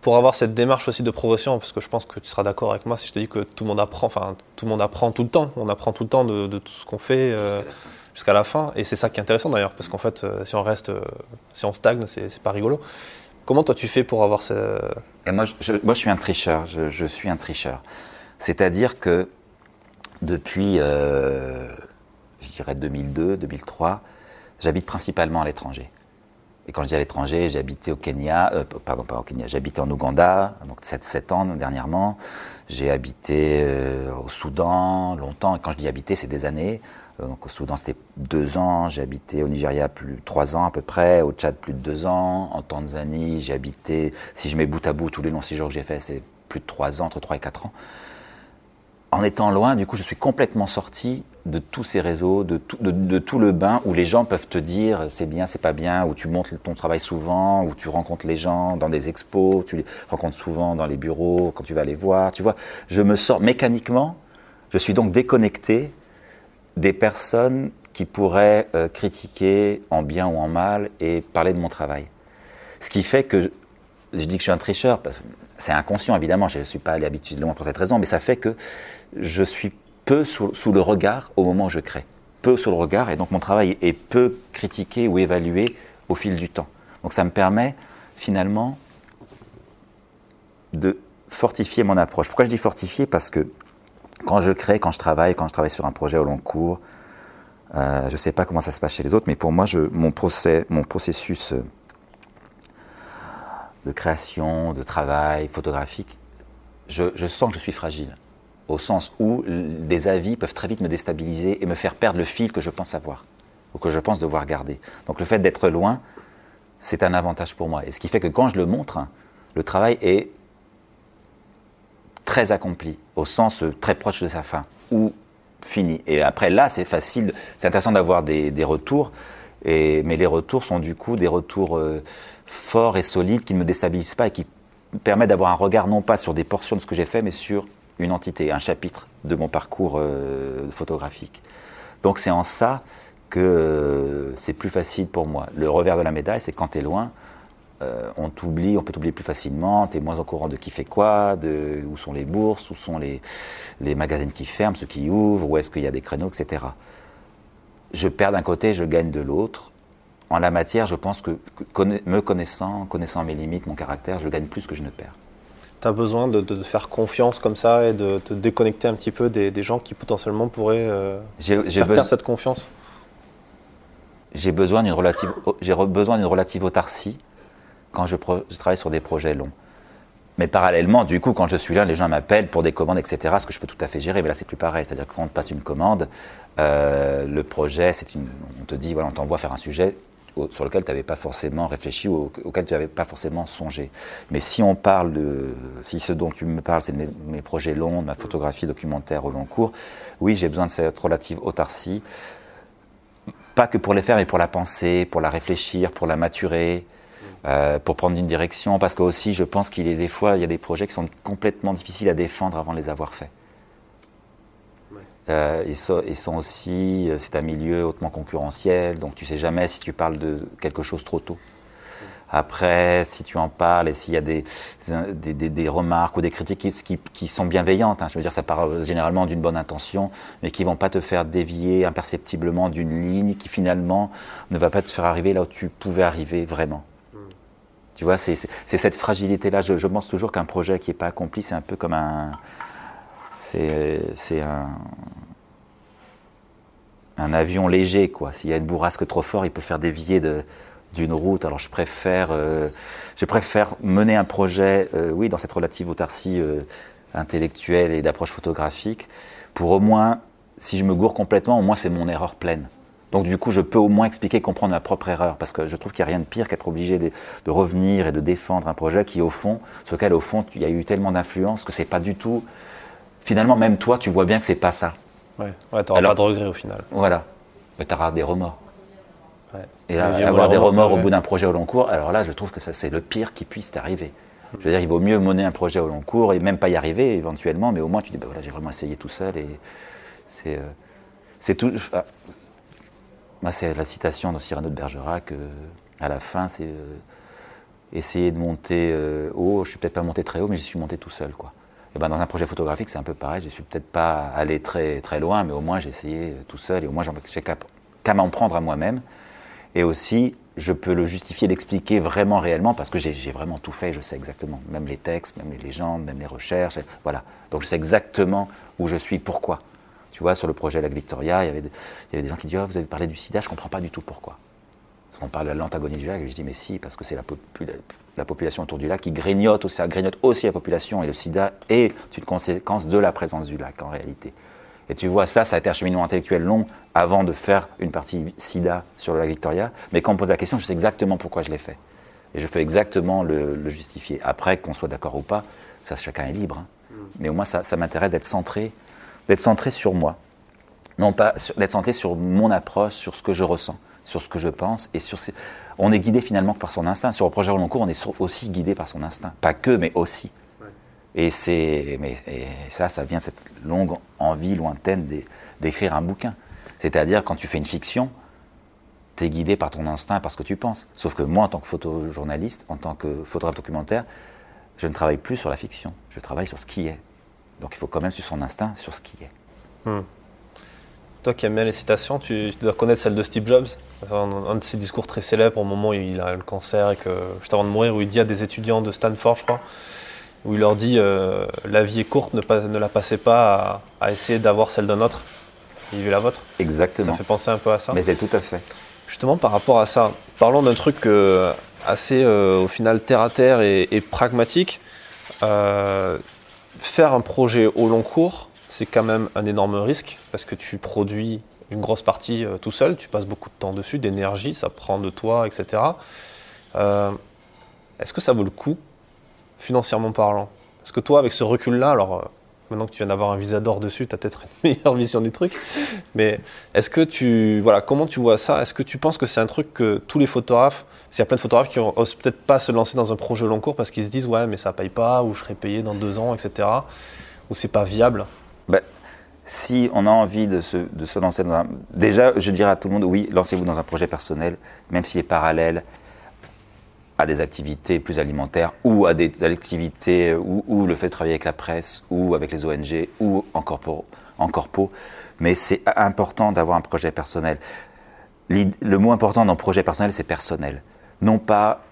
pour avoir cette démarche aussi de progression? Parce que je pense que tu seras d'accord avec moi si je te dis que tout le monde apprend, enfin tout le monde apprend tout le temps. On apprend tout le temps de, tout ce qu'on fait jusqu'à la fin. Et c'est ça qui est intéressant d'ailleurs, parce qu'en fait, euh, si on reste, euh, si on stagne, c'est pas rigolo. Comment toi tu fais pour avoir ce... Moi, je, moi, je suis un tricheur. Je, suis un tricheur. C'est-à-dire que depuis, euh, je dirais 2002, 2003, j'habite principalement à l'étranger. Et quand je dis à l'étranger, j'ai habité au Kenya, pardon, pas au Kenya, j'ai habité en Ouganda, donc 7, 7 ans dernièrement. J'ai habité au Soudan longtemps, et quand je dis habiter, c'est des années. Euh, donc au Soudan, c'était deux ans. J'ai habité au Nigeria plus trois ans à peu près. Au Tchad, plus de deux ans. En Tanzanie, j'ai habité, si je mets bout à bout tous les longs séjours que j'ai fait, c'est plus de trois ans, entre trois et quatre ans. En étant loin, du coup, je suis complètement sorti de tous ces réseaux, de tout, de, tout le bain où les gens peuvent te dire c'est bien, c'est pas bien, où tu montres ton travail souvent, où tu rencontres les gens dans des expos, tu les rencontres souvent dans les bureaux, quand tu vas les voir. Tu vois, je me sors mécaniquement, je suis donc déconnecté des personnes qui pourraient euh, critiquer en bien ou en mal et parler de mon travail. Ce qui fait que, je dis que je suis un tricheur, c'est inconscient évidemment, je ne suis pas allé habituellement pour cette raison, mais ça fait que je suis peu sous, le regard au moment où je crée. Peu sous le regard, et donc mon travail est peu critiqué ou évalué au fil du temps. Donc ça me permet finalement de fortifier mon approche. Pourquoi je dis fortifier? Parce que quand je crée, quand je travaille, quand je travaille sur un projet au long cours, euh, je ne sais pas comment ça se passe chez les autres, mais pour moi, mon, processus euh, de création, de travail photographique, je, je, sens que je suis fragile, au sens où des avis peuvent très vite me déstabiliser et me faire perdre le fil que je pense avoir, ou que je pense devoir garder. Donc le fait d'être loin, c'est un avantage pour moi. Et ce qui fait que quand je le montre, le travail est très accompli, au sens euh, très proche de sa fin, ou fini. Et après, là, c'est facile, c'est intéressant d'avoir des, retours, et, mais les retours sont du coup des retours euh, forts et solides qui ne me déstabilisent pas et qui permettent d'avoir un regard non pas sur des portions de ce que j'ai fait, mais sur une entité, un chapitre de mon parcours euh, photographique. Donc c'est en ça que c'est plus facile pour moi. Le revers de la médaille, c'est quand tu es loin, euh, on t'oublie, on peut t'oublier plus facilement, tu es moins au courant de qui fait quoi, de où sont les bourses, où sont les, les magazines qui ferment, ceux qui ouvrent, où est-ce qu'il y a des créneaux, etc. Je perds d'un côté, je gagne de l'autre. En la matière, je pense que, me connaissant, connaissant mes limites, mon caractère, je gagne plus que je ne perds. Tu as besoin de, de, faire confiance comme ça et de te déconnecter un petit peu des, des gens qui potentiellement pourraient euh, faire perdre cette confiance? J'ai besoin d'une relative, j'ai besoin d'une relative autarcie quand je, travaille sur des projets longs. Mais parallèlement, du coup, quand je suis là, les gens m'appellent pour des commandes, etc., ce que je peux tout à fait gérer. Mais là, c'est plus pareil. C'est-à-dire que quand on te passe une commande, euh, le projet, on te dit, voilà, on t'envoie faire un sujet sur lequel tu n'avais pas forcément réfléchi ou auquel tu n'avais pas forcément songé. Mais si on parle de, si ce dont tu me parles, c'est mes, mes, projets longs, ma photographie documentaire au long cours, oui, j'ai besoin de cette relative autarcie. Pas que pour les faire, mais pour la penser, pour la réfléchir, pour la maturer, euh, pour prendre une direction, parce que aussi je pense qu'il y a des fois, il y a des projets qui sont complètement difficiles à défendre avant de les avoir faits. Euh, ils, sont, aussi, euh, c'est un milieu hautement concurrentiel, donc tu sais jamais si tu parles de quelque chose trop tôt. Après, si tu en parles et s'il y a des, des, remarques ou des critiques qui, qui, sont bienveillantes, hein, je veux dire, ça part généralement d'une bonne intention, mais qui vont pas te faire dévier imperceptiblement d'une ligne qui finalement ne va pas te faire arriver là où tu pouvais arriver vraiment. Tu vois, c'est cette fragilité-là. Je, pense toujours qu'un projet qui n'est pas accompli, c'est un peu comme un. C'est un. Un avion léger, quoi. S'il y a une bourrasque trop forte, il peut faire dévier d'une route. Alors je préfère, euh, je préfère mener un projet, euh, oui, dans cette relative autarcie euh, intellectuelle et d'approche photographique, pour au moins, si je me gourre complètement, au moins c'est mon erreur pleine. Donc du coup, je peux au moins expliquer, comprendre ma propre erreur, parce que je trouve qu'il n'y a rien de pire qu'être obligé de, revenir et de défendre un projet qui, au fond, sur lequel, au fond, il y a eu tellement d'influence que c'est pas du tout. Finalement, même toi, tu vois bien que c'est pas ça. Ouais, ouais t'auras pas de regret au final. Voilà, mais t'auras des remords. Ouais. Et avoir des remords au bout d'un projet au long cours, alors là, je trouve que ça, c'est le pire qui puisse t'arriver. Je veux dire, il vaut mieux mener un projet au long cours et même pas y arriver éventuellement, mais au moins tu dis, ben voilà, j'ai vraiment essayé tout seul et c'est. Euh, c'est tout. Moi, c'est la citation de Cyrano de Bergerac. Euh, à la fin, c'est euh, essayer de monter euh, haut. Je suis peut-être pas monté très haut, mais j'y suis monté tout seul, quoi. Et ben, dans un projet photographique, c'est un peu pareil. Je suis peut-être pas allé très très loin, mais au moins j'ai essayé tout seul et au moins j'ai qu'à m'en prendre à moi-même. Et aussi, je peux le justifier, l'expliquer vraiment réellement parce que j'ai vraiment tout fait. Je sais exactement, même les textes, même les légendes, même les recherches. Voilà. Donc je sais exactement où je suis, pourquoi. Tu vois, sur le projet Lac Victoria, il y avait des, il y avait des gens qui disaient oh, Vous avez parlé du sida, je ne comprends pas du tout pourquoi. On parle de l'antagonie du lac, et je dis Mais si, parce que c'est la, la, population autour du lac qui grignote, ça grignote aussi la population, et le sida est une conséquence de la présence du lac en réalité. Et tu vois, ça, ça a été un cheminement intellectuel long avant de faire une partie sida sur le lac Victoria. Mais quand on me pose la question, je sais exactement pourquoi je l'ai fait. Et je peux exactement le, justifier. Après, qu'on soit d'accord ou pas, ça, chacun est libre. Hein. Mm. Mais au moins, ça, ça m'intéresse d'être centré d'être centré sur moi. Non pas d'être centré sur mon approche, sur ce que je ressens, sur ce que je pense et sur On est guidé finalement par son instinct. Sur le projet long cours, on est aussi guidé par son instinct. Pas que, mais aussi. Et, c'est, mais, ça, ça vient de cette longue envie lointaine d'écrire un bouquin. C'est-à-dire, quand tu fais une fiction, tu es guidé par ton instinct, par ce que tu penses. Sauf que moi, en tant que photojournaliste, en tant que photographe documentaire, je ne travaille plus sur la fiction, je travaille sur ce qui est. Donc il faut quand même suivre son instinct sur ce qui est. Hmm. Toi qui aimes bien les citations, tu, dois connaître celle de Steve Jobs, un, de ses discours très célèbres au moment où il a le cancer et que juste avant de mourir, où il dit à des étudiants de Stanford, je crois, où il leur dit euh, la vie est courte, ne, pas, ne la passez pas à, essayer d'avoir celle d'un autre, vivez la vôtre. Exactement. Ça fait penser un peu à ça. Mais c'est tout à fait. Justement, par rapport à ça, parlons d'un truc euh, assez, euh, au final, terre à terre et, pragmatique. Faire un projet au long cours, c'est quand même un énorme risque parce que tu produis une grosse partie tout seul, tu passes beaucoup de temps dessus, d'énergie, ça prend de toi, etc. Est-ce que ça vaut le coup financièrement parlant? Parce que toi, avec ce recul-là, alors euh, maintenant que tu viens d'avoir un visa d'or dessus, tu as peut-être une [LAUGHS] meilleure vision des trucs, mais est-ce que tu. Voilà, comment tu vois ça? Est-ce que tu penses que c'est un truc que tous les photographes, s'il y a plein de photographes qui n'osent peut-être pas se lancer dans un projet long cours parce qu'ils se disent, ouais, mais ça paye pas, ou je serai payé dans deux ans, etc., ou c'est pas viable ben, si on a envie de se, de se lancer dans un... Déjà, je dirais à tout le monde, oui, lancez-vous dans un projet personnel, même s'il est parallèle, à des activités plus alimentaires ou à des activités ou, le fait de travailler avec la presse ou avec les ONG ou en corpo. En corpo. Mais c'est important d'avoir un projet personnel. Le mot important dans projet personnel, c'est personnel. Non pas,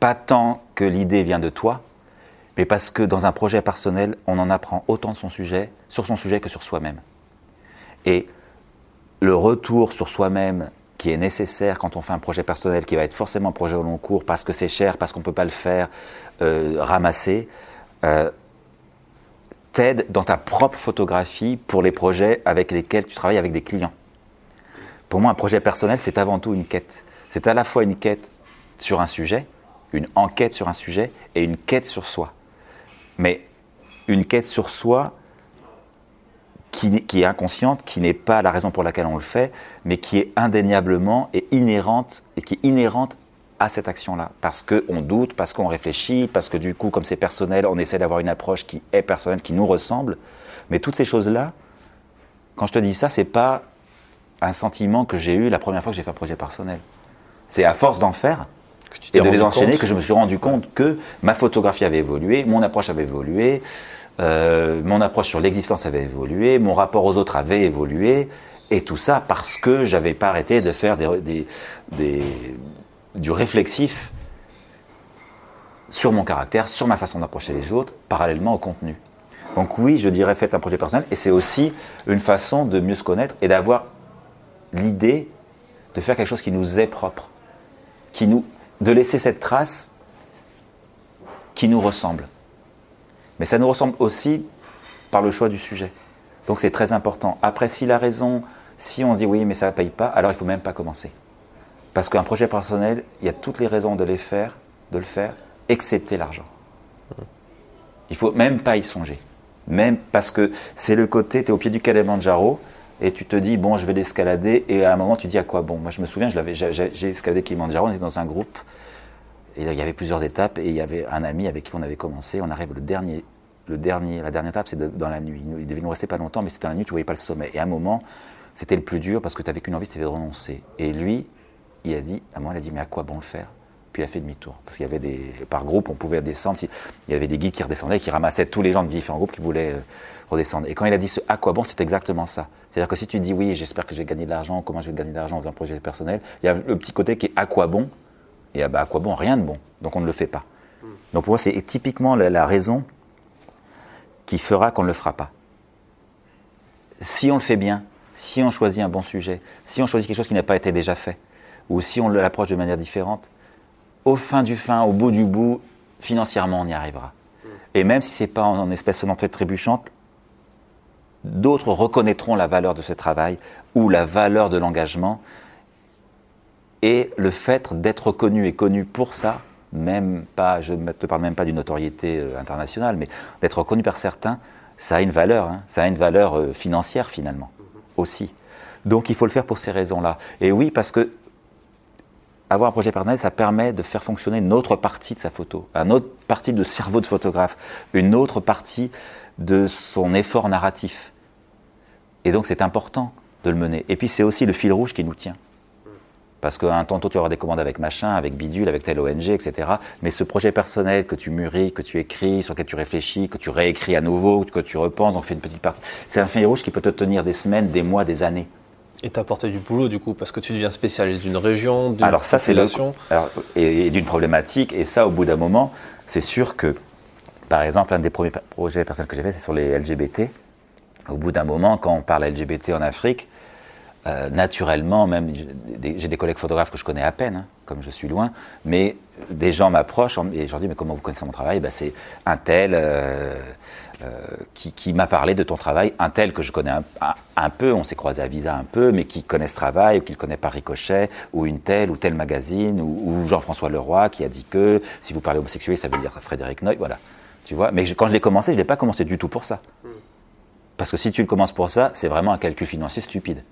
pas tant que l'idée vient de toi, mais parce que dans un projet personnel, on en apprend autant sur son sujet que sur soi-même. Et le retour sur soi-même qui est nécessaire quand on fait un projet personnel, qui va être forcément un projet au long cours, parce que c'est cher, parce qu'on ne peut pas le faire euh, ramasser, euh, t'aide dans ta propre photographie pour les projets avec lesquels tu travailles avec des clients. Pour moi, un projet personnel, c'est avant tout une quête. C'est à la fois une quête sur un sujet, une enquête sur un sujet et une quête sur soi. Mais une quête sur soi qui, est inconsciente, qui n'est pas la raison pour laquelle on le fait, mais qui est indéniablement et inhérente, et qui est inhérente à cette action-là. Parce qu'on doute, parce qu'on réfléchit, parce que du coup, comme c'est personnel, on essaie d'avoir une approche qui est personnelle, qui nous ressemble. Mais toutes ces choses-là, quand je te dis ça, c'est pas un sentiment que j'ai eu la première fois que j'ai fait un projet personnel. C'est à force d'en faire et de les enchaîner que je me suis rendu compte que ma photographie avait évolué, mon approche avait évolué, euh, mon approche sur l'existence avait évolué, mon rapport aux autres avait évolué, et tout ça parce que j'avais pas arrêté de faire des, du réflexif sur mon caractère, sur ma façon d'approcher les autres, parallèlement au contenu. Donc oui, je dirais faites un projet personnel, et c'est aussi une façon de mieux se connaître et d'avoir l'idée de faire quelque chose qui nous est propre, qui nous, de laisser cette trace qui nous ressemble. Mais ça nous ressemble aussi par le choix du sujet. Donc c'est très important. Après, si la raison, si on se dit oui, mais ça ne paye pas, alors il ne faut même pas commencer. Parce qu'un projet personnel, il y a toutes les raisons de les faire, de le faire, excepté l'argent. Il faut même pas y songer. Même parce que c'est le côté, tu es au pied du Kilimanjaro et tu te dis, bon, je vais l'escalader, et à un moment, tu dis à quoi? Bon Moi, je me souviens, j'ai escaladé Kilimanjaro, on était dans un groupe, et il y avait plusieurs étapes, et il y avait un ami avec qui on avait commencé, on arrive le dernier le dernier, la dernière étape, c'est dans la nuit. Il devait nous rester pas longtemps, mais c'était la nuit, tu voyais pas le sommet. Et à un moment, c'était le plus dur parce que tu n'avais qu'une envie, c'était de renoncer. Et lui, il a dit, à moi, il a dit, mais à quoi bon le faire? Puis il a fait demi-tour. Parce qu'il y avait des, par groupe, on pouvait descendre. Il y avait des guides qui redescendaient, qui ramassaient tous les gens de différents groupes qui voulaient euh, redescendre. Et quand il a dit ce à quoi bon, c'est exactement ça. C'est-à-dire que si tu dis, oui, j'espère que je vais gagner de l'argent, comment je vais gagner de l'argent dans un projet personnel, il y a le petit côté qui est à quoi bon Et bah, à quoi bon Rien de bon. Donc on ne le fait pas. Hmm. Donc pour moi, c'est typiquement la raison qui fera qu'on ne le fera pas. Si on le fait bien, si on choisit un bon sujet, si on choisit quelque chose qui n'a pas été déjà fait, ou si on l'approche de manière différente, au fin du fin, au bout du bout, financièrement, on y arrivera. Mm. Et même si ce n'est pas en, espèce sonnante trébuchante, d'autres reconnaîtront la valeur de ce travail ou la valeur de l'engagement. Et le fait d'être reconnu et connu pour ça, même pas, je ne te parle même pas d'une notoriété euh, internationale, mais d'être reconnu par certains, ça a une valeur, hein. ça a une valeur euh, financière finalement aussi. Donc il faut le faire pour ces raisons-là. Et oui, parce que avoir un projet personnel, ça permet de faire fonctionner une autre partie de sa photo, une autre partie de cerveau de photographe, une autre partie de son effort narratif. Et donc c'est important de le mener. Et puis c'est aussi le fil rouge qui nous tient. Parce qu'un tantôt tu auras des commandes avec machin, avec bidule, avec telle ONG, etc. Mais ce projet personnel que tu mûris, que tu écris, sur lequel tu réfléchis, que tu réécris à nouveau, que tu repenses, on fait une petite partie. C'est un fil rouge qui peut te tenir des semaines, des mois, des années. Et t'apporter du boulot du coup, parce que tu deviens spécialiste d'une région, d'une alors ça, c'est et, et d'une problématique. Et ça, au bout d'un moment, c'est sûr que Par exemple, un des premiers projets personnels que j'ai fait, c'est sur les LGBT. Au bout d'un moment, quand on parle LGBT en Afrique, euh, naturellement, même, j'ai des collègues photographes que je connais à peine, hein, comme je suis loin, mais des gens m'approchent et je leur dis Mais comment vous connaissez mon travail? Ben, C'est un tel euh, euh, qui, m'a parlé de ton travail, un tel que je connais un, peu, on s'est croisé à Visa un peu, mais qui connaît ce travail, ou qui le connaît par ricochet, ou une telle ou tel magazine, ou, Jean-François Leroy qui a dit que si vous parlez homosexuel, ça veut dire Frédéric Noy, voilà. Tu vois? Mais quand je l'ai commencé, je ne l'ai pas commencé du tout pour ça. Parce que si tu le commences pour ça, c'est vraiment un calcul financier stupide.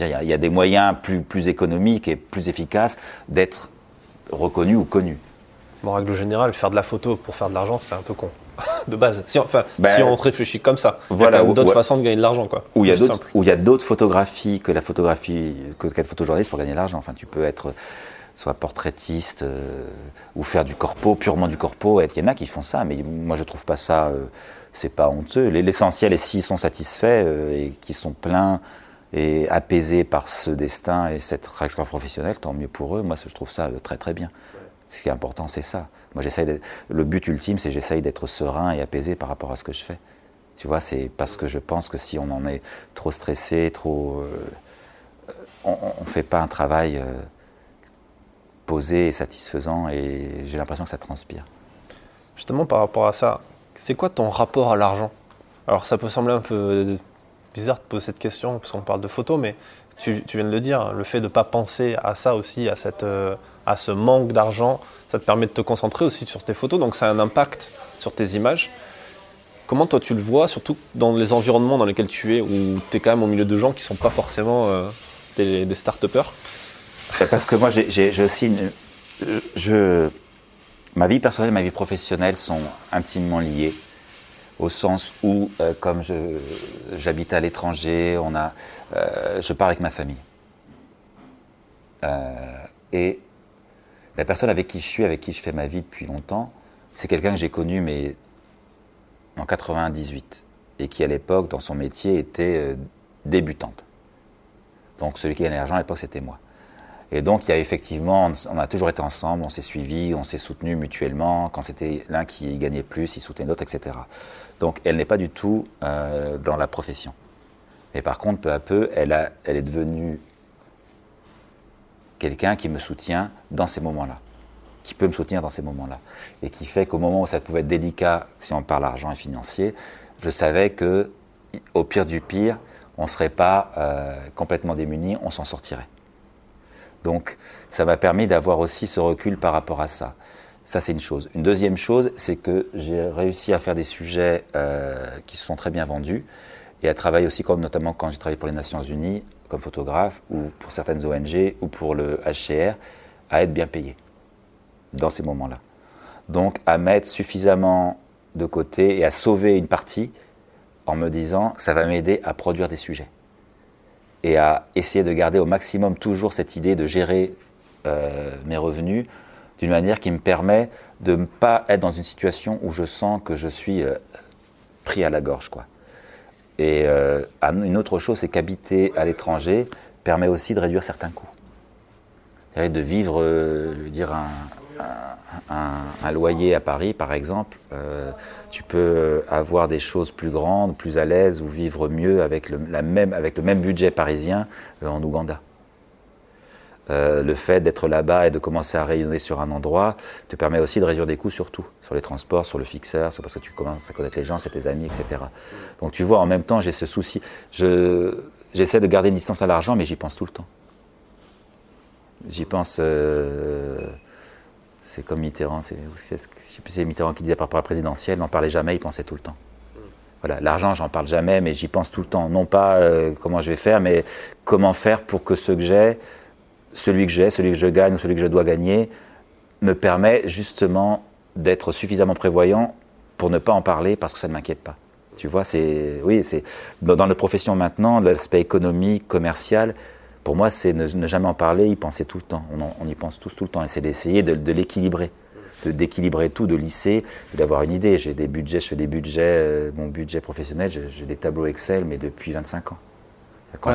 Il y, a, des moyens plus, plus économiques et plus efficaces d'être reconnu ou connu. en règle générale, faire de la photo pour faire de l'argent, c'est un peu con. [LAUGHS] de base. Si, enfin, ben, si on réfléchit comme ça, voilà, il y a d'autres façons de gagner de l'argent. Quoi. Où il y a d'autres photographies que la photographie, que qu'être photojournaliste pour gagner de l'argent. Enfin, tu peux être soit portraitiste euh, ou faire du corpo, purement du corpo. Il y en a qui font ça, mais moi je trouve pas ça, euh, c'est pas honteux. L'essentiel est s'ils sont satisfaits euh, et qu'ils sont pleins et apaisés par ce destin et cette trajectoire professionnelle, tant mieux pour eux. Moi, je trouve ça très très bien. Ce qui est important, c'est ça. Moi, j'essaye. Le but ultime, c'est j'essaye d'être serein et apaisé par rapport à ce que je fais. Tu vois, c'est parce que je pense que si on en est trop stressé, trop, euh, on ne fait pas un travail euh, posé et satisfaisant, et j'ai l'impression que ça transpire. Justement, par rapport à ça, c'est quoi ton rapport à l'argent? Alors, ça peut sembler un peu bizarre de poser cette question parce qu'on parle de photos, mais tu, viens de le dire, le fait de ne pas penser à ça aussi, euh, à ce manque d'argent, ça te permet de te concentrer aussi sur tes photos, donc ça a un impact sur tes images. Comment toi tu le vois, surtout dans les environnements dans lesquels tu es, où tu es quand même au milieu de gens qui ne sont pas forcément euh, des, des start-upers? Parce que moi j'ai aussi une, je, ma vie personnelle et ma vie professionnelle sont intimement liées au sens où, euh, comme j'habite à l'étranger, euh, je pars avec ma famille. Euh, et la personne avec qui je suis, avec qui je fais ma vie depuis longtemps, c'est quelqu'un que j'ai connu mais en 98 et qui à l'époque, dans son métier, était débutante. Donc celui qui gagnait l'argent à l'époque, c'était moi. Et donc, il y a effectivement, on a toujours été ensemble, on s'est suivis, on s'est soutenus mutuellement. Quand c'était l'un qui gagnait plus, il soutenait l'autre, etc. Donc, elle n'est pas du tout euh, dans la profession. Mais par contre, peu à peu, elle, a, elle est devenue quelqu'un qui me soutient dans ces moments-là, qui peut me soutenir dans ces moments-là. Et qui fait qu'au moment où ça pouvait être délicat, si on parle argent et financier, je savais que, au pire du pire, on ne serait pas euh, complètement démunis, on s'en sortirait. Donc ça m'a permis d'avoir aussi ce recul par rapport à ça. Ça, c'est une chose. Une deuxième chose, c'est que j'ai réussi à faire des sujets euh, qui se sont très bien vendus et à travailler aussi, comme notamment quand j'ai travaillé pour les Nations Unies comme photographe ou pour certaines ONG ou pour le HCR, à être bien payé dans ces moments-là. Donc à mettre suffisamment de côté et à sauver une partie en me disant que ça va m'aider à produire des sujets et à essayer de garder au maximum toujours cette idée de gérer euh, mes revenus d'une manière qui me permet de ne pas être dans une situation où je sens que je suis euh, pris à la gorge. Quoi. Et euh, une autre chose, c'est qu'habiter à l'étranger permet aussi de réduire certains coûts. De vivre, je dire, un, un, loyer à Paris, par exemple, euh, tu peux avoir des choses plus grandes, plus à l'aise ou vivre mieux avec le, même, budget parisien euh, en Ouganda. Euh, le fait d'être là-bas et de commencer à rayonner sur un endroit te permet aussi de réduire des coûts sur tout, sur les transports, sur le fixeur, parce que tu commences à connaître les gens, c'est tes amis, etc. Donc tu vois, en même temps, j'ai ce souci. j'essaie de garder une distance à l'argent, mais j'y pense tout le temps. J'y pense. C'est comme Mitterrand, c'est, c'est Mitterrand qui disait par rapport à la présidentielle, n'en parlait jamais, il pensait tout le temps. Voilà, l'argent, j'en parle jamais, mais j'y pense tout le temps. Non pas euh, comment je vais faire, mais comment faire pour que ce que j'ai, celui que j'ai, celui que je gagne ou celui que je dois gagner, me permet justement d'être suffisamment prévoyant pour ne pas en parler parce que ça ne m'inquiète pas. Tu vois, c'est oui, c'est dans la profession maintenant, l'aspect économique, commercial, pour moi, c'est ne, jamais en parler, y penser tout le temps. On, y pense tous tout le temps. Et c'est d'essayer de, l'équilibrer, d'équilibrer tout, de lisser, d'avoir une idée. J'ai des budgets, je fais des budgets, euh, mon budget professionnel, j'ai des tableaux Excel, mais depuis 25 ans.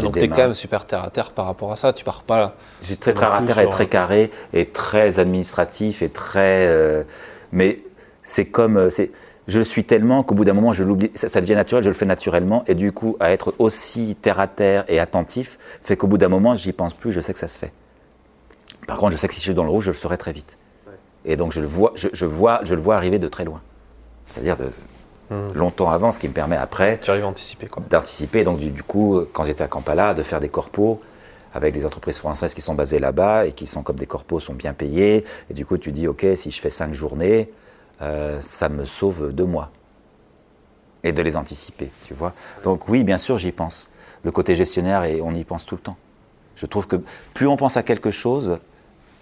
donc tu es quand même super terre à terre par rapport à ça, tu pars pas là. Je suis très terre à terre et très carré et très administratif et très. Euh, mais c'est comme. euh, c'est- je le suis tellement qu'au bout d'un moment, je l'oublie. Ça, ça devient naturel, je le fais naturellement. Et du coup, à être aussi terre à terre et attentif, fait qu'au bout d'un moment, j'y pense plus, je sais que ça se fait. Par contre, je sais que si je suis dans le rouge, je le saurai très vite. Et donc, je le vois, je, je vois, je le vois arriver de très loin. C'est-à-dire de Hmm. longtemps avant, ce qui me permet après Tu arrives à anticiper quoi. d'anticiper. Donc, du, du coup, quand j'étais à Kampala, de faire des corpos avec des entreprises françaises qui sont basées là-bas et qui sont comme des corpos, sont bien payés. Et du coup, tu dis, OK, si je fais cinq journées, euh, ça me sauve deux mois. Et de les anticiper, tu vois. Donc, oui, bien sûr, j'y pense. Le côté gestionnaire, et on y pense tout le temps. Je trouve que plus on pense à quelque chose,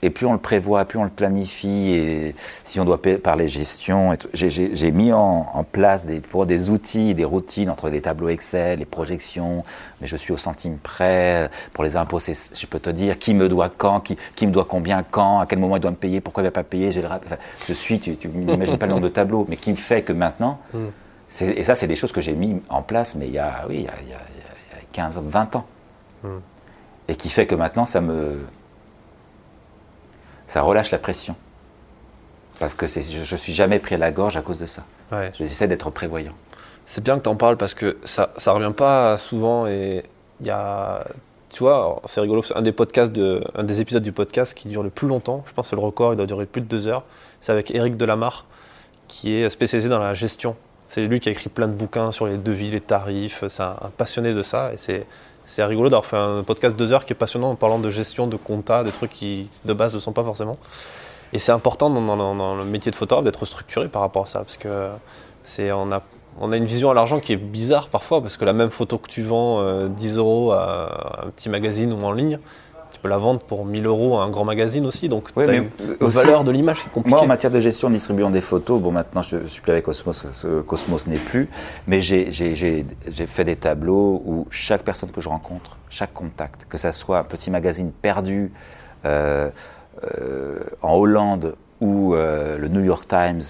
et plus on le prévoit, plus on le planifie, et si on doit pa- parler gestion, j'ai- mis en, en place des, pour des outils, des routines entre les tableaux Excel, les projections, mais je suis au centime près. Pour les impôts, je peux te dire qui me doit quand, qui, qui me doit combien quand, à quel moment il doit me payer, pourquoi il ne va pas payer. le enfin, je suis, tu, tu n'imagines pas le nombre de tableaux, mais qui me fait que maintenant, [LAUGHS] Mm. c'est- et ça, c'est des choses que j'ai mis en place, mais il y a, oui, il y a, il y a- il y a 15, 20 ans. Mm. Et qui fait que maintenant, ça me. Ça relâche la pression. Parce que je ne suis jamais pris à la gorge à cause de ça. Ouais. J'essaie d'être prévoyant. C'est bien que tu en parles parce que ça, ça revient pas souvent et il y a. Tu vois, c'est rigolo, un des podcasts, de, un des épisodes du podcast qui dure le plus longtemps, je pense que c'est le record, il doit durer plus de deux heures. C'est avec Eric Delamarre, qui est spécialisé dans la gestion. C'est lui qui a écrit plein de bouquins sur les devis, les tarifs, c'est un, un passionné de ça. Et c'est, c'est rigolo d'avoir fait un podcast de deux heures qui est passionnant en parlant de gestion, de compta, des trucs qui de base ne sont pas forcément. Et c'est important dans le métier de photographe d'être structuré par rapport à ça, parce que c'est, on, a, on a une vision à l'argent qui est bizarre parfois, parce que la même photo que tu vends euh, 10 euros à un petit magazine ou en ligne, tu peux la vendre pour 1000 euros à un grand magazine aussi, donc as mais une aussi- valeur de l'image qui est compliquée. Moi, en matière de gestion, distribuant des photos, bon, maintenant, je ne suis plus avec Cosmos, parce que Cosmos n'est plus, mais j'ai- fait des tableaux où chaque personne que je rencontre, chaque contact, que ça soit un petit magazine perdu euh, euh, en Hollande ou euh, le New York Times,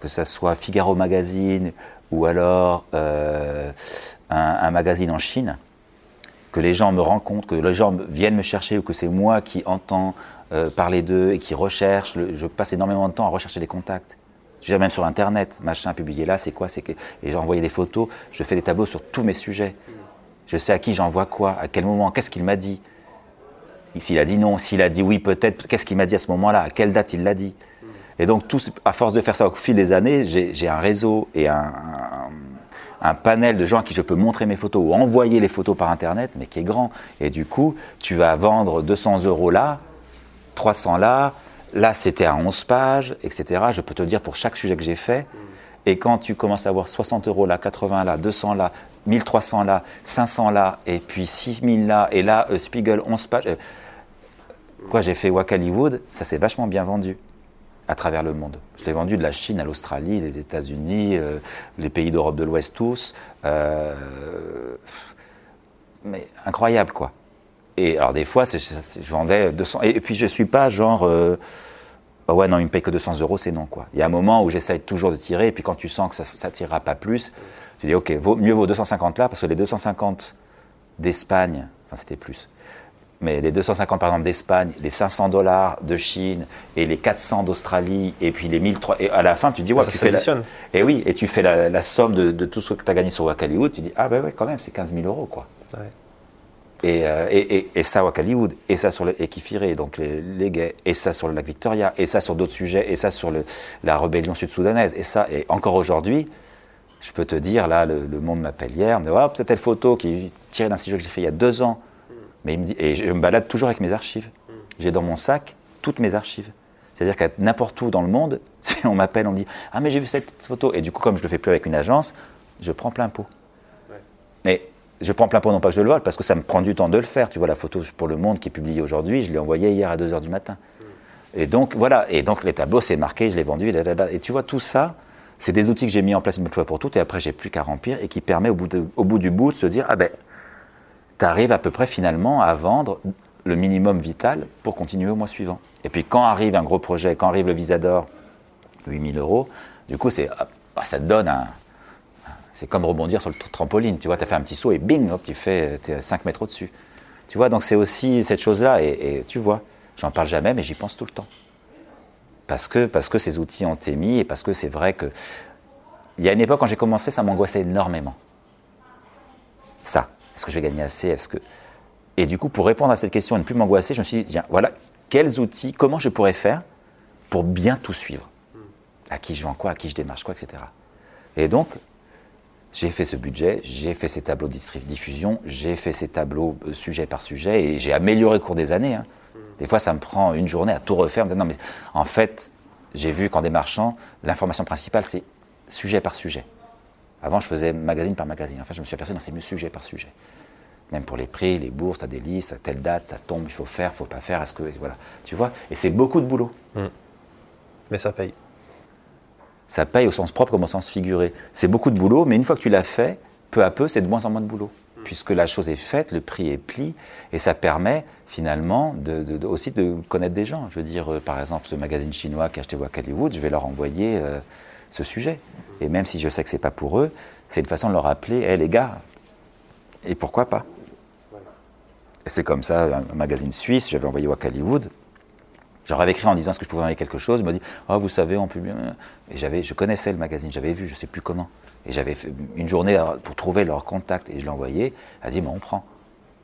que ça soit Figaro Magazine ou alors un, un magazine en Chine, que les gens me rencontrent, que les gens viennent me chercher ou que c'est moi qui entends euh, parler d'eux et qui recherche. je passe énormément de temps à rechercher des contacts. Je veux même sur Internet, machin publié là, c'est quoi, c'est que. Et j'ai envoyé des photos, je fais des tableaux sur tous mes sujets. Je sais à qui j'envoie quoi, à quel moment, qu'est-ce qu'il m'a dit. S'il a dit non, s'il a dit oui, peut-être, qu'est-ce qu'il m'a dit à ce moment-là, à quelle date il l'a dit. Et donc, à force de faire ça au fil des années, j'ai un réseau et un- un panel de gens à qui je peux montrer mes photos ou envoyer les photos par Internet, mais qui est grand. Et du coup, tu vas vendre 200 euros là, 300 là, là c'était à 11 pages, etc. Je peux te dire pour chaque sujet que j'ai fait. Et quand tu commences à avoir 60 euros là, 80 là, 200 là, 1300 là, 500 là, et puis 6000 là, et là, euh, Spiegel 11 pages. euh, quoi, j'ai fait Hollywood, ça s'est vachement bien vendu à travers le monde. Je l'ai vendu de la Chine à l'Australie, des États-Unis, euh, les pays d'Europe de l'Ouest tous. euh, mais incroyable quoi. Et alors des fois, je vendais 200. Et, puis je suis pas genre. euh, Ah ouais, non, il me paye que 200 euros, c'est non quoi. Il y a un moment où j'essaye toujours de tirer, et puis quand tu sens que ça ne tirera pas plus, tu dis ok, mieux vaut 250 là, parce que les 250 d'Espagne, enfin c'était plus, mais les 250 par exemple d'Espagne, les 500 dollars de Chine et les 400 d'Australie et puis les 1300 et à la fin tu dis ouais, ça tu fais la, et oui et tu fais la, la somme de, de tout ce que tu as gagné sur Wak Hollywood, tu dis ah ben ouais quand même c'est 15 000 euros quoi. Ouais. Et, euh, et, et, et ça Wak Hollywood, et ça sur le Ekifiré, donc les, les gays, et ça sur le lac Victoria, et ça sur d'autres sujets, et ça sur le, la rébellion sud-soudanaise, et ça, et encore aujourd'hui, je peux te dire, là, le, le monde m'appelle hier, me dit, hop, c'est telle photo qui est tirée d'un sujet que j'ai fait il y a deux ans. Mais il me dit, et je me balade toujours avec mes archives. J'ai dans mon sac toutes mes archives. C'est-à-dire qu'à n'importe où dans le monde, [LAUGHS] si on m'appelle, on me dit, ah mais j'ai vu cette petite photo. Et du coup, comme je le fais plus avec une agence, je prends plein pot. Mais je prends plein pot, non pas que je le vole, parce que ça me prend du temps de le faire. Tu vois, la photo pour Le Monde qui est publiée aujourd'hui, je l'ai envoyée hier à 2h du matin. Et donc, voilà. Et donc, les tableaux, c'est marqué, je l'ai vendu, là, là, là. Et tu vois, tout ça, c'est des outils que j'ai mis en place une fois pour toutes, et après, j'ai plus qu'à remplir, et qui permet au bout, de- au bout du bout de se dire, ah ben, tu arrives à peu près finalement à vendre le minimum vital pour continuer au mois suivant. Et puis, quand arrive un gros projet, quand arrive le visa d'or, 8000 euros, du coup, c'est, ah, ça te donne un. C'est comme rebondir sur le tr- trampoline, tu vois, tu as fait un petit saut et bing, hop, tu fais, es 5 mètres au-dessus. Tu vois, donc c'est aussi cette chose-là, et, et tu vois, j'en parle jamais, mais j'y pense tout le temps. Parce que, parce que ces outils ont été mis et parce que c'est vrai que. Il y a une époque, quand j'ai commencé, ça m'angoissait énormément. Ça. Est-ce que je vais gagner assez Est-ce que. Et du coup, pour répondre à cette question et ne plus m'angoisser, je me suis dit, tiens, voilà, quels outils, comment je pourrais faire pour bien tout suivre À qui je vends quoi, à qui je démarche quoi, etc. Et donc, j'ai fait ce budget, j'ai fait ces tableaux de diffusion, j'ai fait ces tableaux euh, sujet par sujet et j'ai amélioré au cours des années. hein. Des fois, ça me prend une journée à tout refaire. me non, mais en fait, j'ai vu qu'en démarchant, l'information principale, c'est sujet par sujet. Avant, je faisais magazine par magazine. En fait, je me suis aperçu, c'est mieux sujet par sujet. Même pour les prix, les bourses, tu as des listes, à telle date, ça tombe, il faut faire, il faut pas faire, est-ce que. Voilà. Tu vois? Et c'est beaucoup de boulot. Mais ça paye. Ça paye au sens propre comme au sens figuré. C'est beaucoup de boulot, mais une fois que tu l'as fait, peu à peu, c'est de moins en moins de boulot. Puisque la chose est faite, le prix est pli, et ça permet finalement de, de- de- aussi de connaître des gens. Je veux dire, euh, par exemple, ce magazine chinois qui a acheté je vais leur envoyer euh, ce sujet. Et même si je sais que c'est pas pour eux, c'est une façon de leur rappeler, hé les gars, et pourquoi pas? C'est comme ça, un, magazine suisse, j'avais envoyé Wak Hollywood, J'aurais écrit en disant ce que je pouvais envoyer quelque chose? Il m'a dit Ah, vous savez, on publie. Et j'avais, je connaissais le magazine, j'avais vu, je ne sais plus comment. Et j'avais une journée à- pour trouver leur contact et je l'ai envoyé. Elle a dit Bon, on prend.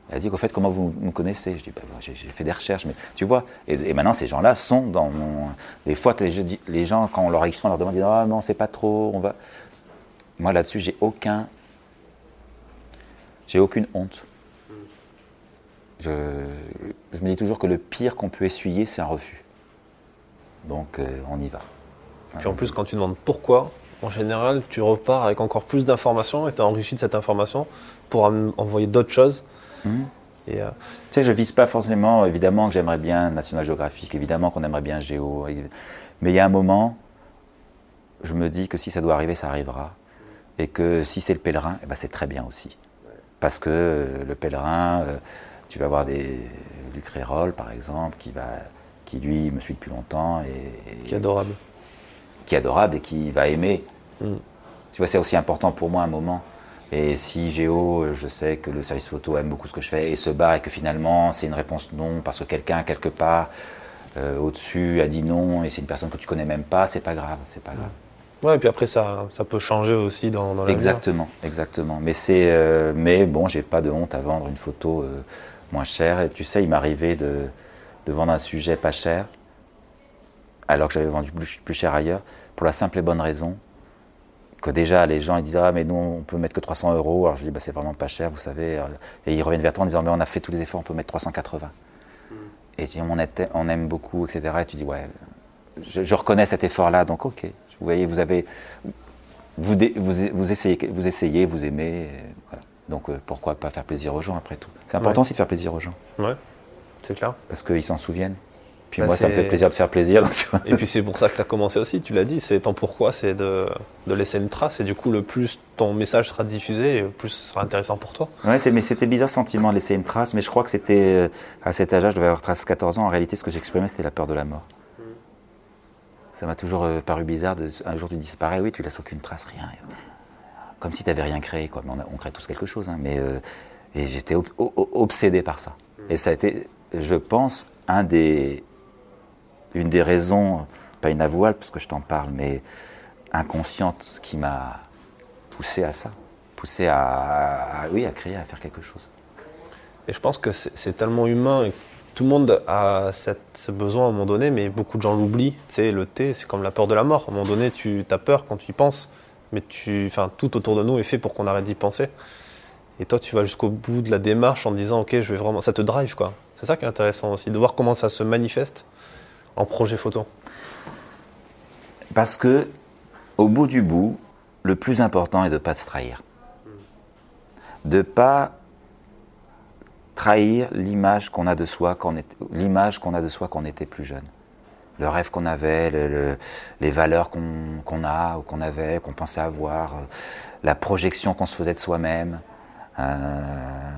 Elle a dit Au fait, comment vous me connaissez? Je dis bah, J'ai fait des recherches, mais tu vois. Et, maintenant, ces gens-là sont dans mon. Des fois, les gens, quand on leur écrit, on leur demande ils Ah, non, c'est pas trop, on va. Moi, là-dessus, j'ai aucun. J'ai aucune honte. Je, me dis toujours que le pire qu'on peut essuyer, c'est un refus. Donc, euh, on y va. Puis en plus, quand tu demandes pourquoi, en général, tu repars avec encore plus d'informations et tu es enrichi de cette information pour envoyer d'autres choses. Mhm. Et, euh, Tu sais, je vise pas forcément, évidemment que j'aimerais bien National Geographic, évidemment qu'on aimerait bien Géo, mais il y a un moment, je me dis que si ça doit arriver, ça arrivera. Et que si c'est le pèlerin, eh ben c'est très bien aussi. Parce que euh, le pèlerin, euh, tu vas avoir des Luc Rérol, par exemple, qui, va, qui lui me suit depuis longtemps et, et- qui est adorable. qui est adorable et qui va aimer. Mm. Tu vois, c'est aussi important pour moi un moment. Et si Géo, je sais que le service photo aime beaucoup ce que je fais et se bat et que finalement c'est une réponse non parce que quelqu'un quelque part euh, au-dessus a dit non et c'est une personne que tu connais même pas, c'est pas grave, c'est pas grave. Ouais, et puis après, ça, ça peut changer aussi dans, dans la Exactement, exactement. Mais c'est, euh, mais bon, j'ai pas de honte à vendre une photo euh, moins chère. Et tu sais, il m'arrivait de, de vendre un sujet pas cher, alors que j'avais vendu plus, plus cher ailleurs, pour la simple et bonne raison que déjà les gens ils disent ah mais nous on peut mettre que 300 euros. Alors je dis bah c'est vraiment pas cher, vous savez. Et ils reviennent vers toi en disant mais on a fait tous les efforts, on peut mettre 380. Et tu dis, on, était- on aime beaucoup, etc. Et tu dis ouais, je, je reconnais cet effort-là, donc ok. Vous voyez, vous avez, vous, dé- vous, vous essayez, vous essayez, vous aimez, voilà. Donc euh, pourquoi pas faire plaisir aux gens après tout? C'est important Ouais. aussi de faire plaisir aux gens Ouais, c'est clair. parce qu'ils s'en souviennent. Puis Bah, moi, ça me fait plaisir de faire plaisir. donc, tu vois. Et puis c'est pour ça que tu as commencé aussi, tu l'as dit, c'est ton pourquoi, c'est de, de laisser une trace. Et du coup, le plus ton message sera diffusé, le plus ce sera intéressant pour toi. Ouais, mais c'était bizarre ce sentiment de laisser une trace, mais je crois que c'était euh, à cet âge-là, je devais avoir 13 14 ans. En réalité, ce que j'exprimais, c'était la peur de la mort. Ça m'a toujours euh, paru bizarre. De, un jour, tu disparais, oui, tu laisses aucune trace, rien. Comme si tu n'avais rien créé, quoi. Mais on, a- on crée tous quelque chose, hein, mais euh, et j'étais ob- obsédé par ça. Et ça a été, je pense, un des, une des raisons, pas inavouable parce que je t'en parle, mais inconsciente, qui m'a poussé à ça, poussé à, oui, à créer, à faire quelque chose. Et je pense que c'est tellement humain. Tout le monde a ce besoin à un moment donné, mais beaucoup de gens l'oublient. Tu le thé, c'est comme la peur de la mort. À un moment donné, tu as peur quand tu y penses, mais tu, enfin, tout autour de nous est fait pour qu'on arrête d'y penser. Et toi, tu vas jusqu'au bout de la démarche en disant, ok, je vais vraiment, ça te drive quoi. C'est ça qui est intéressant aussi, de voir comment ça se manifeste en projet photo. Parce que, au bout du bout, le plus important est de ne pas se trahir. De ne pas trahir l'image qu'on a de soi quand qu'on on était plus jeune. Le rêve qu'on avait, le- le- les valeurs qu'on qu'on a ou qu'on avait, qu'on pensait avoir, euh, la projection qu'on se faisait de soi-même. euh,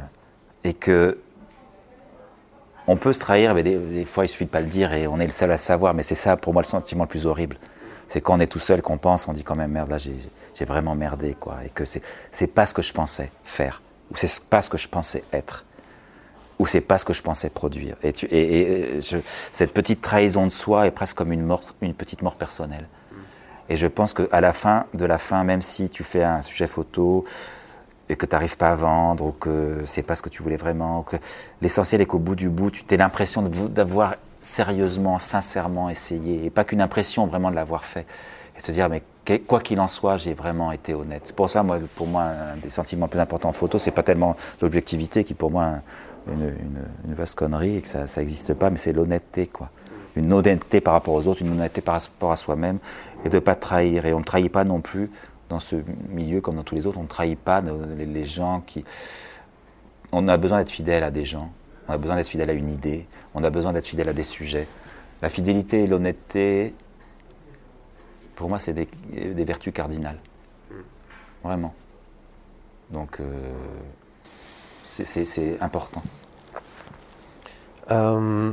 et que on peut se trahir, mais des, fois il suffit de pas le dire et on est le seul à savoir. Mais c'est ça pour moi le sentiment le plus horrible. C'est quand on est tout seul qu'on pense, on dit quand même merde là j'ai j'ai vraiment merdé quoi. Et que c'est c'est pas ce que je pensais faire ou c'est pas ce que je pensais être. ou c'est pas ce que je pensais produire. Et, tu, et, cette petite trahison de soi est presque comme une, mort, une petite mort personnelle. Et je pense qu'à la fin de la fin, même si tu fais un sujet photo et que tu n'arrives pas à vendre ou que c'est pas ce que tu voulais vraiment, que l'essentiel est qu'au bout du bout, tu as l'impression d'avoir sérieusement, sincèrement essayé, et pas qu'une impression vraiment de l'avoir fait. Et se dire, mais quoi qu'il en soit, j'ai vraiment été honnête. Pour ça, moi, pour moi, un des sentiments plus importants en photo, c'est pas tellement l'objectivité qui, pour moi, une, une, vaste connerie et que ça n'existe pas, mais c'est l'honnêteté, quoi. Une honnêteté par rapport aux autres, une honnêteté par rapport à soi-même, et de pas trahir. Et on ne trahit pas non plus dans ce milieu comme dans tous les autres, on ne trahit pas les, gens qui. On a besoin d'être fidèle à des gens, on a besoin d'être fidèle à une idée, on a besoin d'être fidèle à des sujets. La fidélité et l'honnêteté, pour moi, c'est des, vertus cardinales. Vraiment. Donc, euh, c'est important. Euh,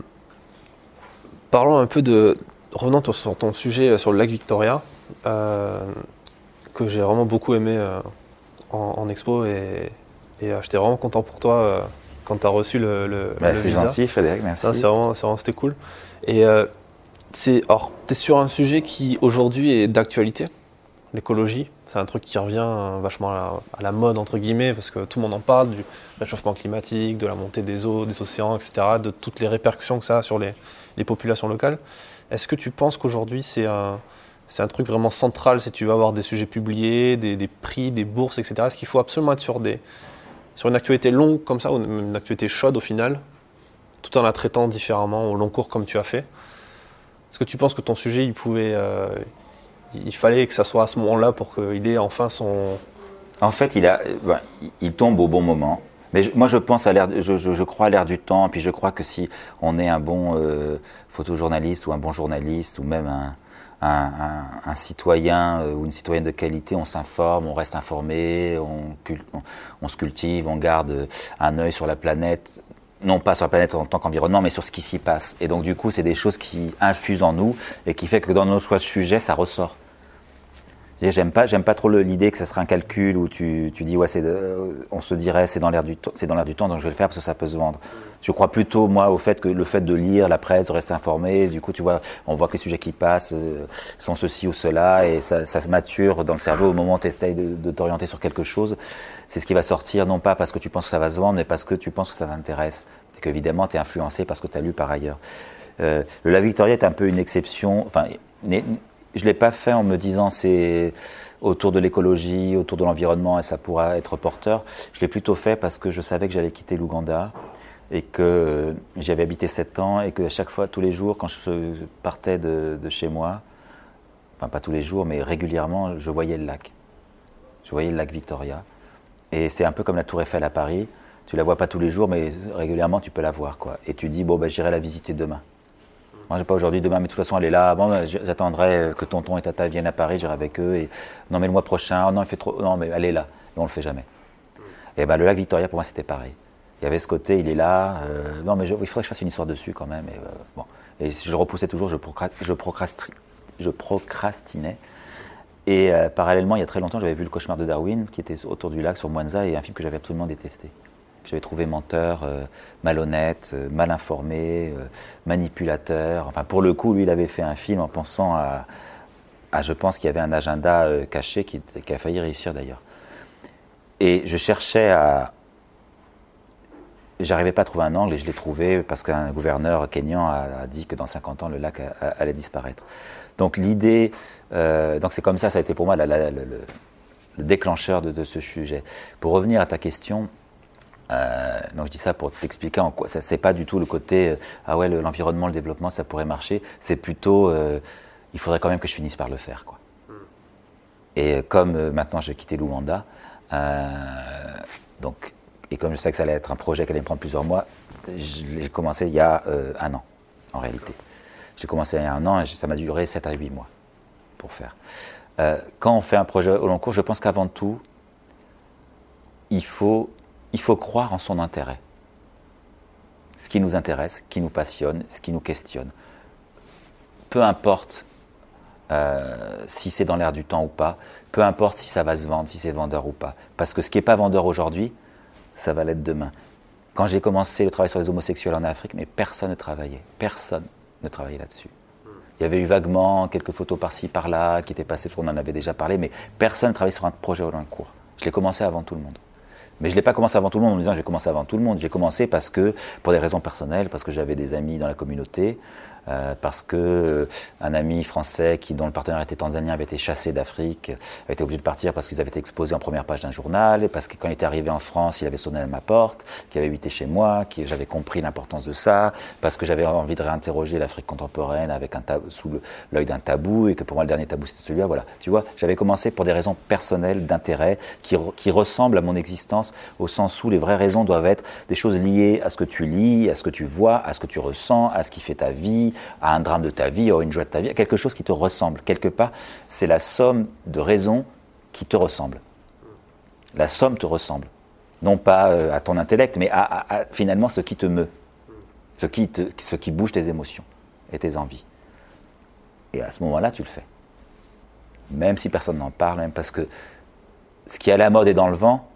parlons un peu de. Revenant sur ton sujet sur le lac Victoria, euh, que j'ai vraiment beaucoup aimé en, expo et, j'étais vraiment content pour toi quand tu as reçu le, le, bah, C'est gentil, Frédéric, merci. C'est vraiment, c'était cool. Et c'est, tu es sur un sujet qui aujourd'hui est d'actualité, l'écologie. C'est un truc qui revient euh, vachement à la, mode, entre guillemets, parce que tout le monde en parle, du réchauffement climatique, de la montée des eaux, des océans, etc., de toutes les répercussions que ça a sur les, populations locales. Est-ce que tu penses qu'aujourd'hui, c'est un, c'est un truc vraiment central si tu veux avoir des sujets publiés, des, prix, des bourses, etc. Est-ce qu'il faut absolument être sur, des, sur une actualité longue comme ça, ou une actualité chaude au final, tout en la traitant différemment au long cours comme tu as fait? Est-ce que tu penses que ton sujet, il pouvait... Euh, il fallait que ça soit à ce moment-là pour qu'il ait enfin son. En fait, il, a, il tombe au bon moment. Mais moi, je pense à l'air, je, crois à l'air du temps. Puis je crois que si on est un bon euh, photojournaliste ou un bon journaliste ou même un, un, citoyen euh, ou une citoyenne de qualité, on s'informe, on reste informé, on, se cultive, on garde un œil sur la planète non pas sur la planète en tant qu'environnement, mais sur ce qui s'y passe. Et donc du coup, c'est des choses qui infusent en nous et qui fait que dans notre sujet, ça ressort. J'aime pas, j'aime pas trop l'idée que ce serait un calcul où tu, tu dis ouais, on se dirait c'est dans l'air du c'est dans l'air du temps, donc je vais le faire parce que ça peut se vendre. Je crois plutôt moi au fait que le fait de lire la presse, de rester informé, du coup tu vois, on voit que les sujets qui passent euh, sont ceci ou cela et ça, se mature dans le cerveau au moment où tu essayes de, t'orienter sur quelque chose. C'est ce qui va sortir non pas parce que tu penses que ça va se vendre, mais parce que tu penses que ça t'intéresse. C'est qu'évidemment tu es influencé parce que tu as lu par ailleurs. Euh, le La Victoria est un peu une exception. Je ne l'ai pas fait en me disant c'est autour de l'écologie, autour de l'environnement et ça pourra être porteur. Je l'ai plutôt fait parce que je savais que j'allais quitter l'Ouganda et que j'y habité sept ans et que à chaque fois, tous les jours, quand je partais de, chez moi, enfin pas tous les jours, mais régulièrement, je voyais le lac. Je voyais le lac Victoria. Et c'est un peu comme la Tour Eiffel à Paris. Tu la vois pas tous les jours, mais régulièrement, tu peux la voir. Quoi. Et tu dis, bon, ben, j'irai la visiter demain. Moi, j'ai pas aujourd'hui, demain, mais de toute façon, elle est là. Bon, ben, j'attendrai que tonton et tata viennent à Paris, j'irai avec eux. Et non, mais le mois prochain, oh, non, il fait trop. Non, mais elle est là. Et on le fait jamais. Et ben, le lac Victoria, pour moi, c'était pareil. Il y avait ce côté, il est là. Euh, non, mais il faudrait que je fasse une histoire dessus quand même. Et, euh, bon. et je repoussais toujours, je, je, je procrastinais. Et euh, parallèlement, il y a très longtemps, j'avais vu Le cauchemar de Darwin, qui était autour du lac sur Mwanza, et un film que j'avais absolument détesté j'avais trouvé menteur, euh, malhonnête, euh, mal informé, euh, manipulateur. Enfin, pour le coup, lui, il avait fait un film en pensant à, je pense qu'il y avait un agenda caché qui, a failli réussir d'ailleurs. Et je cherchais à, j'arrivais pas à trouver un angle et je l'ai trouvé parce qu'un gouverneur kényan a, dit que dans 50 ans le lac allait disparaître. Donc l'idée, donc c'est comme ça, ça a été pour moi le, déclencheur de, ce sujet. Pour revenir à ta question, euh, donc je dis ça pour t'expliquer en quoi. Ça c'est pas du tout le côté euh, ah ouais l'environnement le, développement ça pourrait marcher. C'est plutôt euh, il faudrait quand même que je finisse par le faire quoi. Hmm. et comme maintenant j'ai quitté l'Ouganda donc et comme je sais que ça allait être un projet qui allait me prendre plusieurs mois j'ai commencé il y a un an en réalité. J'ai commencé il y a un an et ça m'a duré 7 à 8 mois pour faire. Quand on fait un projet au long cours je pense qu'avant tout il faut il faut croire en son intérêt. Ce qui nous intéresse, ce qui nous passionne, ce qui nous questionne. Peu importe euh, si c'est dans l'air du temps ou pas, peu importe si ça va se vendre, si c'est vendeur ou pas. Parce que ce qui n'est pas vendeur aujourd'hui, ça va l'être demain. Quand j'ai commencé le travail sur les homosexuels en Afrique, mais personne ne travaillait. Personne ne travaillait là-dessus. Il y avait eu vaguement quelques photos par-ci, par-là, qui étaient passées, on en avait déjà parlé, mais personne ne travaillait sur un projet au long cours. Je l'ai commencé avant tout le monde. Mais je ne l'ai pas commencé avant tout le monde en me disant je vais commencer avant tout le monde. J'ai commencé parce que, pour des raisons personnelles, parce que j'avais des amis dans la communauté, euh, parce que euh, un ami français qui, dont le partenaire était tanzanien avait été chassé d'Afrique, avait été obligé de partir parce qu'ils avaient été exposés en première page d'un journal, et parce que quand il était arrivé en France, il avait sonné à ma porte, qu'il avait habité chez moi, que j'avais compris l'importance de ça, parce que j'avais envie de réinterroger l'Afrique contemporaine avec un sous l'œil d'un tabou, et que pour moi le dernier tabou c'était celui-là. Voilà, tu vois, j'avais commencé pour des raisons personnelles, d'intérêt, qui, qui ressemblent à mon existence, au sens où les vraies raisons doivent être des choses liées à ce que tu lis, à ce que tu vois, à ce que tu ressens, à ce qui fait ta vie, à un drame de ta vie, à une joie de ta vie, à quelque chose qui te ressemble. Quelque part, c'est la somme de raisons qui te ressemblent. La somme te ressemble. Non pas euh, à ton intellect, mais à, finalement ce qui te meut, ce qui, ce qui bouge tes émotions et tes envies. Et à ce moment-là, tu le fais. Même si personne n'en parle, même parce que ce qui est à la mode est dans le vent,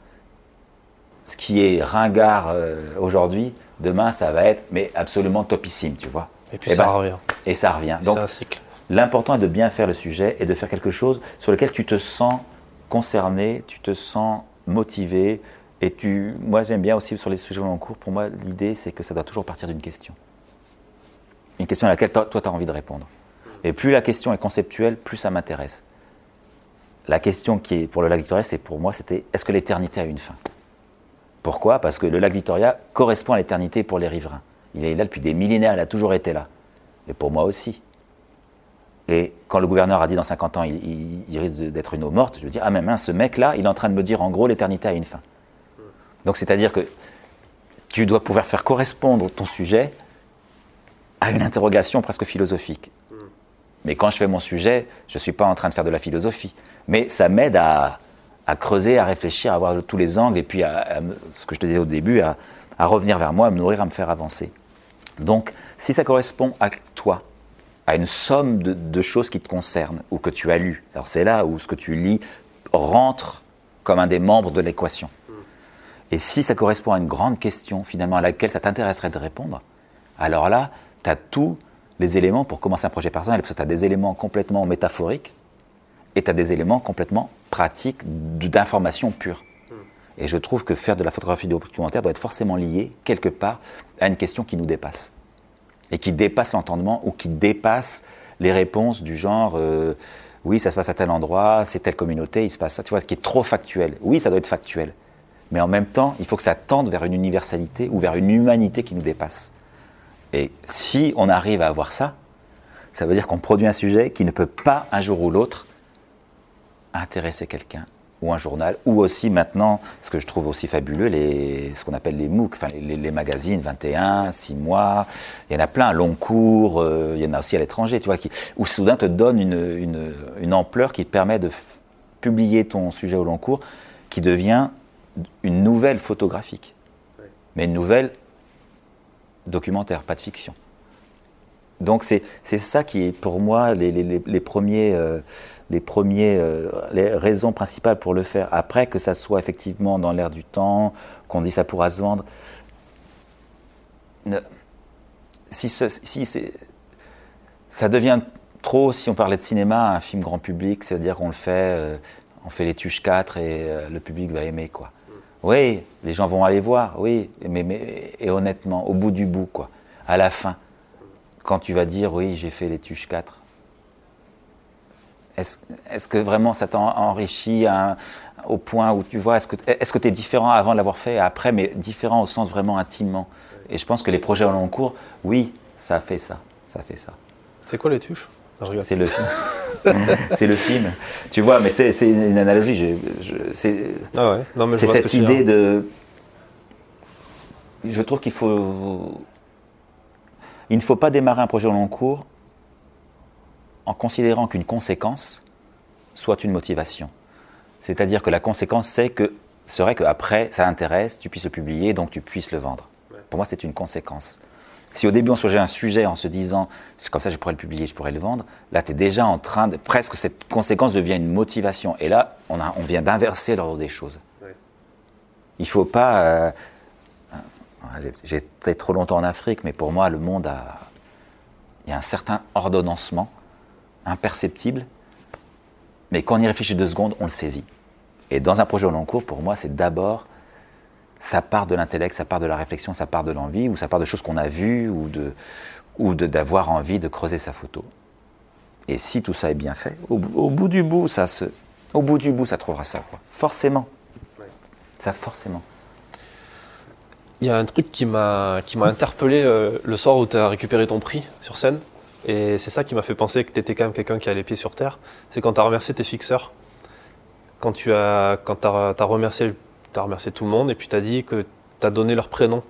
ce qui est ringard euh, aujourd'hui, demain, ça va être mais absolument topissime, tu vois. Et puis ça revient. Et ça revient. Donc, un cycle. L'important est de bien faire le sujet et de faire quelque chose sur lequel tu te sens concerné, tu te sens motivé. Et tu, moi, j'aime bien aussi sur les sujets en cours. Pour moi, l'idée, c'est que ça doit toujours partir d'une question. Une question à laquelle toi, tu as envie de répondre. Et plus la question est conceptuelle, plus ça m'intéresse. La question qui est pour le lac Victoria, c'est pour moi, c'était est-ce que l'éternité a une fin? Pourquoi? Parce que le lac Victoria correspond à l'éternité pour les riverains. Il est là depuis des millénaires, il a toujours été là. Et pour moi aussi. Et quand le gouverneur a dit dans 50 ans, il, risque d'être une eau morte, je veux dire, ah mais ce mec-là, il est en train de me dire en gros, l'éternité a une fin. Donc c'est-à-dire que tu dois pouvoir faire correspondre ton sujet à une interrogation presque philosophique. Mais quand je fais mon sujet, je ne suis pas en train de faire de la philosophie. Mais ça m'aide à, creuser, à réfléchir, à voir tous les angles, et puis à, ce que je te disais au début, à revenir vers moi, à me nourrir, à me faire avancer. Donc, si ça correspond à toi, à une somme de, choses qui te concernent ou que tu as lues, alors c'est là où ce que tu lis rentre comme un des membres de l'équation. Et si ça correspond à une grande question finalement à laquelle ça t'intéresserait de répondre, alors là, tu as tous les éléments pour commencer un projet personnel, parce que tu as des éléments complètement métaphoriques et tu as des éléments complètement pratiques d'information pure. Et je trouve que faire de la photographie documentaire doit être forcément lié, quelque part, à une question qui nous dépasse. Et qui dépasse l'entendement ou qui dépasse les réponses du genre euh, oui, ça se passe à tel endroit, c'est telle communauté, il se passe ça, tu vois, qui est trop factuel. Oui, ça doit être factuel. Mais en même temps, il faut que ça tende vers une universalité ou vers une humanité qui nous dépasse. Et si on arrive à avoir ça, ça veut dire qu'on produit un sujet qui ne peut pas, un jour ou l'autre, intéresser quelqu'un ou un journal, ou aussi maintenant, ce que je trouve aussi fabuleux, les, ce qu'on appelle les MOOC, enfin les, magazines 21, 6 mois, il y en a plein, long cours, euh, il y en a aussi à l'étranger, tu vois, qui, où soudain te donne une, une, ampleur qui permet de publier ton sujet au long cours, qui devient une nouvelle photographique, mais une nouvelle documentaire, pas de fiction. Donc c'est ça qui est pour moi les, les, les premiers... Euh, les premiers, euh, les raisons principales pour le faire. Après, que ça soit effectivement dans l'air du temps, qu'on dit ça pourra se vendre. Si, si ça devient trop, si on parlait de cinéma, un film grand public, c'est-à-dire qu'on le fait, euh, on fait les tuches 4 et euh, le public va aimer, quoi. Oui, les gens vont aller voir, oui, mais, mais, et honnêtement, au bout du bout, quoi, à la fin, quand tu vas dire, oui, j'ai fait les tuches 4, est-ce que vraiment ça t'a enrichi au point où tu vois, est-ce que tu es différent avant de l'avoir fait et après, mais différent au sens vraiment intimement? Et je pense que les projets en long cours, oui, ça fait ça. Ça fait ça. C'est quoi les tuches? C'est le film. [LAUGHS] c'est le film. Tu vois, mais c'est une analogie. c'est ah cette idée de. Je trouve qu'il faut. Il ne faut pas démarrer un projet en long cours en considérant qu'une conséquence soit une motivation. C'est-à-dire que la conséquence c'est que, serait qu'après, ça intéresse, tu puisses le publier, donc tu puisses le vendre. Pour moi, c'est une conséquence. Si au début on se un sujet en se disant c'est comme ça je pourrais le publier, je pourrais le vendre, là tu es déjà en train de. presque cette conséquence devient une motivation. Et là, on, a, on vient d'inverser l'ordre des choses. Il ne faut pas. Euh, J'ai été trop longtemps en Afrique, mais pour moi, le monde a. Il y a un certain ordonnancement imperceptible, mais quand on y réfléchit deux secondes, on le saisit. Et dans un projet au long cours, pour moi, c'est d'abord ça part de l'intellect, ça part de la réflexion, ça part de l'envie, ou ça part de choses qu'on a vues, ou de ou d'avoir envie de creuser sa photo. Et si tout ça est bien fait, au, bout du bout, ça se, au bout du bout, ça trouvera ça, quoi. Forcément. Ça, forcément. Il y a un truc qui m'a qui m'a interpellé euh, le soir où tu as récupéré ton prix sur scène. Et c'est ça qui m'a fait penser que tu étais quand même quelqu'un qui a les pieds sur terre. C'est quand tu as remercié tes fixeurs. Quand tu as, quand as, as remercié as remercié tout le monde et puis tu as dit que tu as donné leur prénom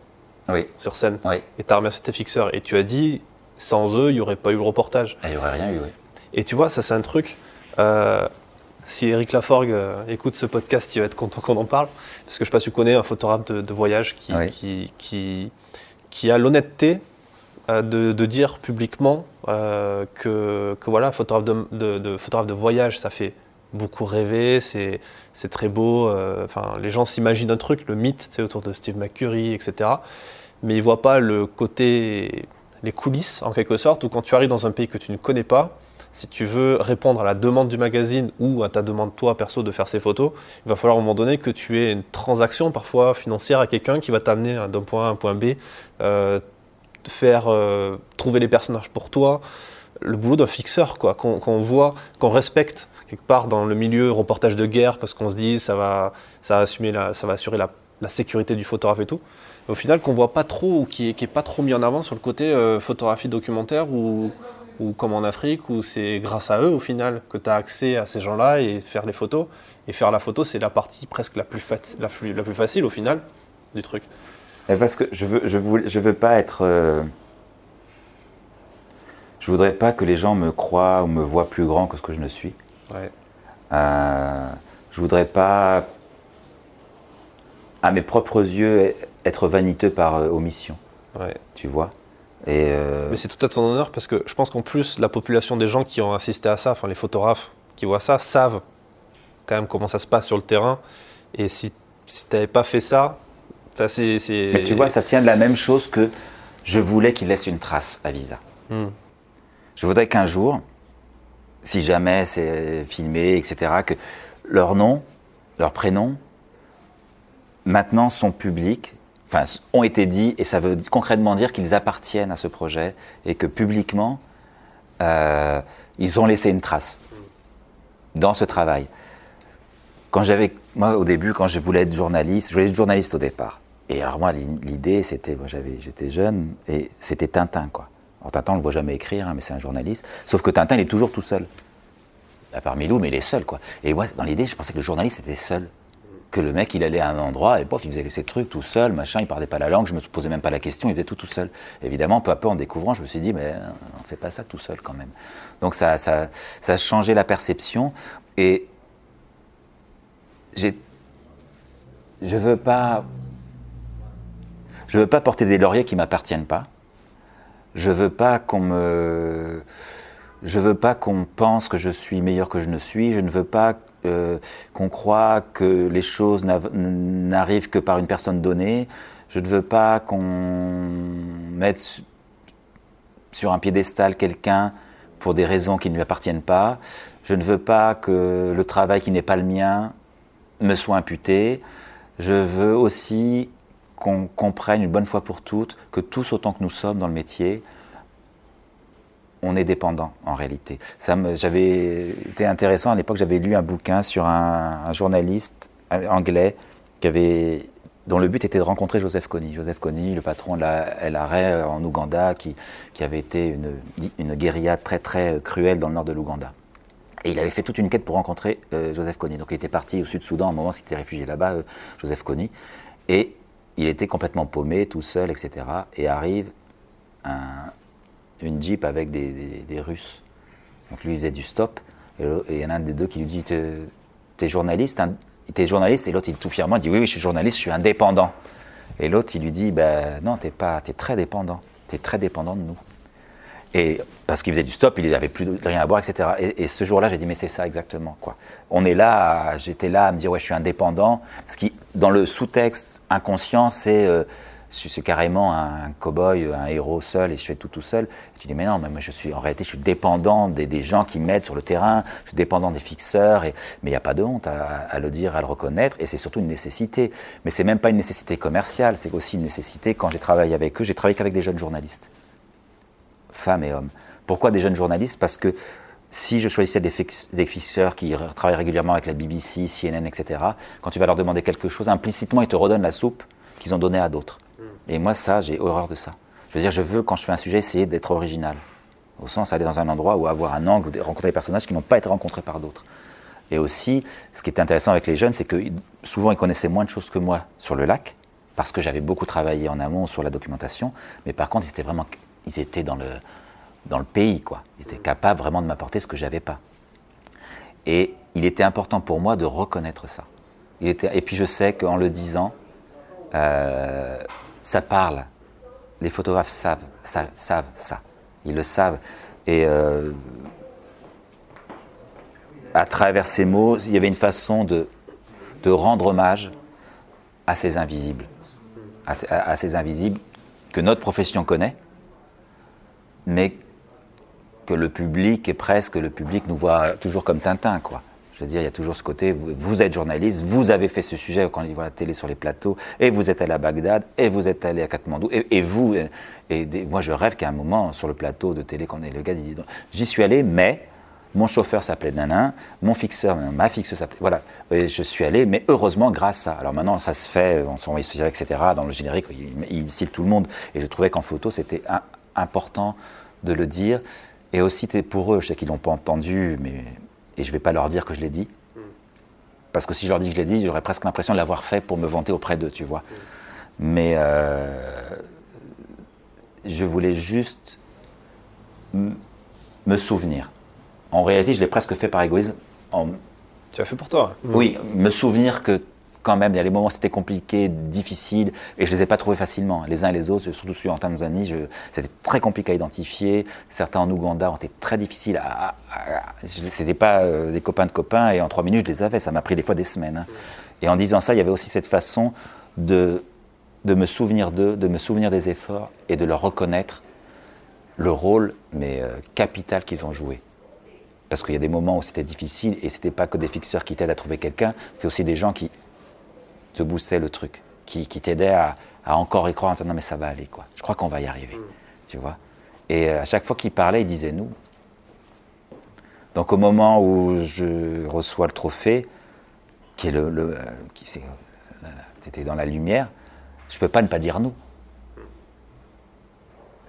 oui. sur scène. Oui. Et tu as remercié tes fixeurs. Et tu as dit, sans eux, il n'y aurait pas eu le reportage. Il n'y aurait rien eu, oui. Et tu vois, ça c'est un truc. Euh, si Eric Laforgue euh, écoute ce podcast, il va être content qu'on en parle. Parce que je ne sais pas si tu connais un photographe de, voyage qui, qui, qui, qui, a l'honnêteté euh, de, de, dire publiquement que, que, voilà, photographe de, de, photographe de voyage, ça fait beaucoup rêver, c'est très beau. Euh, les gens s'imaginent un truc, le mythe autour de Steve McCurry, etc. Mais ils ne voient pas le côté, les coulisses en quelque sorte, où quand tu arrives dans un pays que tu ne connais pas, si tu veux répondre à la demande du magazine ou à ta demande toi perso de faire ces photos, il va falloir à un moment donné que tu aies une transaction parfois financière à quelqu'un qui va t'amener d'un point A à un point B, euh, faire euh, trouver les personnages pour toi, le boulot d'un fixeur quoi, qu'on voit, qu'on respecte quelque part dans le milieu reportage de guerre parce qu'on se dit ça va, ça va, assumer la, ça va assurer la, sécurité du photographe et tout. au final, qu'on voit pas trop ou qui est, qui est, pas trop mis en avant sur le côté euh, photographie documentaire ou, ou comme en Afrique où c'est grâce à eux au final que tu as accès à ces gens-là et faire les photos. Et faire la photo, c'est la partie presque la plus, la, la, plus facile au final du truc. parce que je veux, je veux, je veux pas être. Euh, je voudrais pas que les gens me croient ou me voient plus grand que ce que je ne suis. Ouais. Euh, je voudrais pas, à mes propres yeux, être vaniteux par euh, omission. Ouais. Tu vois? Et euh, Mais c'est tout à ton honneur parce que je pense qu'en plus, la population des gens qui ont assisté à ça, enfin les photographes qui voient ça, savent quand même comment ça se passe sur le terrain. Et si, si tu n'avais pas fait ça, c'est. Mais tu vois, ça tient de la même chose que je voulais qu'il laisse une trace à Visa. Hmm. Je voudrais qu'un jour, si jamais c'est filmé, etc., que leur nom, leur prénom, maintenant sont publics, enfin, ont été dit, et ça veut concrètement dire qu'ils appartiennent à ce projet, et que publiquement, euh, ils ont laissé une trace dans ce travail. Quand j'avais, moi, au début, quand je voulais être journaliste, je voulais être journaliste au départ. Et alors moi, l'idée, c'était, moi, j'avais, j'étais jeune, et c'était Tintin, quoi. Alors Tintin, on le voit jamais écrire, hein, mais c'est un journaliste. Sauf que Tintin, il est toujours tout seul. À part Milou, mais il est seul, quoi. Et moi, dans l'idée, je pensais que le journaliste était seul. Que le mec, il allait à un endroit et pof, il faisait ses trucs tout seul, machin, il parlait pas la langue, je me posais même pas la question, il faisait tout tout seul. Évidemment, peu à peu, en découvrant, je me suis dit, mais on fait pas ça tout seul quand même. Donc ça, ça, ça a changé la perception et j'ai, je veux pas, je veux pas porter des lauriers qui m'appartiennent pas. Je veux pas qu'on me, je veux pas qu'on pense que je suis meilleur que je ne suis. Je ne veux pas euh, qu'on croit que les choses n'arrivent que par une personne donnée. Je ne veux pas qu'on mette sur un piédestal quelqu'un pour des raisons qui ne lui appartiennent pas. Je ne veux pas que le travail qui n'est pas le mien me soit imputé. Je veux aussi qu'on comprenne une bonne fois pour toutes que tous autant que nous sommes dans le métier, on est dépendant en réalité. Ça j'avais été intéressant à l'époque, j'avais lu un bouquin sur un, journaliste anglais qui avait, dont le but était de rencontrer Joseph Kony. Joseph Kony, le patron de la LRA en Ouganda, qui, qui avait été une, une guérilla très très cruelle dans le nord de l'Ouganda. Et il avait fait toute une quête pour rencontrer euh, Joseph Kony. Donc il était parti au Sud-Soudan au moment où il était réfugié là-bas, euh, Joseph Kony. Et il était complètement paumé, tout seul, etc. Et arrive une Jeep avec des, Russes. Donc lui, il faisait du stop. Et il y en a un des deux qui lui dit T'es journaliste hein T'es journaliste Et l'autre, il tout fièrement dit Oui, oui, je suis journaliste, je suis indépendant. Et l'autre, il lui dit ben, Non, t'es pas, es très dépendant. T'es très dépendant de nous. Et parce qu'il faisait du stop, il n'avait plus rien à boire, etc. Et, ce jour-là, j'ai dit, mais c'est ça exactement. Quoi. On est là, j'étais là à me dire, ouais, je suis indépendant. Ce qui, dans le sous-texte inconscient, c'est, euh, suis carrément un cow-boy, un héros seul et je fais tout tout seul. tu dis mais non, mais moi je suis en réalité je suis dépendant des, gens qui m'aident sur le terrain, je suis dépendant des fixeurs. Mais il n'y a pas de honte à, le dire, à le reconnaître et c'est surtout une nécessité. Mais c'est même pas une nécessité commerciale, c'est aussi une nécessité. Quand j'ai travaillé avec eux, j'ai travaillé qu'avec des jeunes journalistes, femmes et hommes. Pourquoi des jeunes journalistes? Parce que si je choisissais des, fixeurs qui travaillent régulièrement avec la BBC, CNN, etc., quand tu vas leur demander quelque chose, implicitement, ils te redonnent la soupe qu'ils ont donnée à d'autres. Et moi, ça, j'ai horreur de ça. Je veux dire, je veux, quand je fais un sujet, essayer d'être original. Au sens, aller dans un endroit où avoir un angle, rencontrer des personnages qui n'ont pas été rencontrés par d'autres. Et aussi, ce qui est intéressant avec les jeunes, c'est que souvent, ils connaissaient moins de choses que moi sur le lac, parce que j'avais beaucoup travaillé en amont sur la documentation. Mais par contre, ils étaient vraiment, ils étaient dans le, dans le pays, quoi. Ils étaient capables vraiment de m'apporter ce que j'avais pas. Et il était important pour moi de reconnaître ça. Était, et puis je sais qu'en le disant, euh, ça parle. Les photographes savent, ça, savent ça. Ils le savent. Et euh, à travers ces mots, il y avait une façon de, rendre hommage à ces invisibles. À, ces invisibles que notre profession connaît, mais que le public est presque, le public nous voit toujours comme Tintin, quoi. Je veux dire, il y a toujours ce côté, vous, êtes journaliste, vous avez fait ce sujet quand on voit la télé sur les plateaux, et vous êtes allé à Bagdad, et vous êtes allé à Katmandou, et, vous, et, moi je rêve qu'à un moment, sur le plateau de télé, quand est le gars, dit, j'y suis allé, mais mon chauffeur s'appelait Nanin, mon fixeur, ma fixeuse s'appelait, voilà, je suis allé, mais heureusement grâce à, alors maintenant ça se fait, on s'envoie etc., dans le générique, il, cite tout le monde, et je trouvais qu'en photo c'était important de le dire, et aussi pour eux, je sais qu'ils l'ont pas entendu, mais et je ne vais pas leur dire que je l'ai dit. Parce que si je leur dis que je l'ai dit, j'aurais presque l'impression de l'avoir fait pour me vanter auprès d'eux, tu vois. Mais euh, je voulais juste me souvenir. En réalité, je l'ai presque fait par égoïsme. Tu as fait pour toi Oui, me souvenir que quand même, il y a les moments où c'était compliqué, difficile, et je ne les ai pas trouvés facilement. Les uns et les autres, surtout celui en Tanzanie, c'était très compliqué à identifier. Certains en Ouganda ont été très difficiles à. Ce n'était pas euh, des copains de copains, et en trois minutes, je les avais. Ça m'a pris des fois des semaines. Hein. Et en disant ça, il y avait aussi cette façon de, de me souvenir d'eux, de me souvenir des efforts, et de leur reconnaître le rôle, mais euh, capital qu'ils ont joué. Parce qu'il y a des moments où c'était difficile, et ce n'était pas que des fixeurs qui t'aident à trouver quelqu'un, c'était aussi des gens qui te boostait le truc, qui, qui t'aidait à, encore y croire en disant non mais ça va aller quoi. Je crois qu'on va y arriver, mm. tu vois. Et euh, à chaque fois qu'il parlait, il disait nous. Donc au moment où je reçois le trophée, qui est le, le euh, qui c'était dans la lumière, je peux pas ne pas dire nous.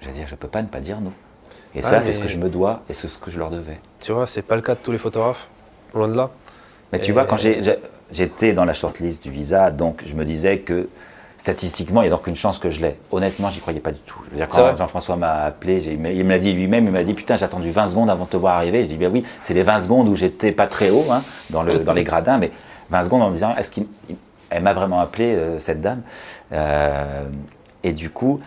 Je veux dire, je peux pas ne pas dire nous. Et ça, c'est ce que je me dois et c'est ce que je leur devais. Tu vois, c'est pas le cas de tous les photographes, loin de là. Mais tu vois, quand j'étais dans la shortlist du visa, donc je me disais que statistiquement, il y a donc une chance que je l'ai. Honnêtement, j'y croyais pas du tout. Je veux dire, quand Jean-François m'a appelé, il me l'a dit lui-même, il m'a dit Putain, j'ai attendu 20 secondes avant de te voir arriver. Je dis Ben oui, c'est les 20 secondes où j'étais pas très haut hein, dans, le, dans les gradins, mais 20 secondes en me disant Est-ce qu'elle m'a vraiment appelé, euh, cette dame? Euh, Et du coup,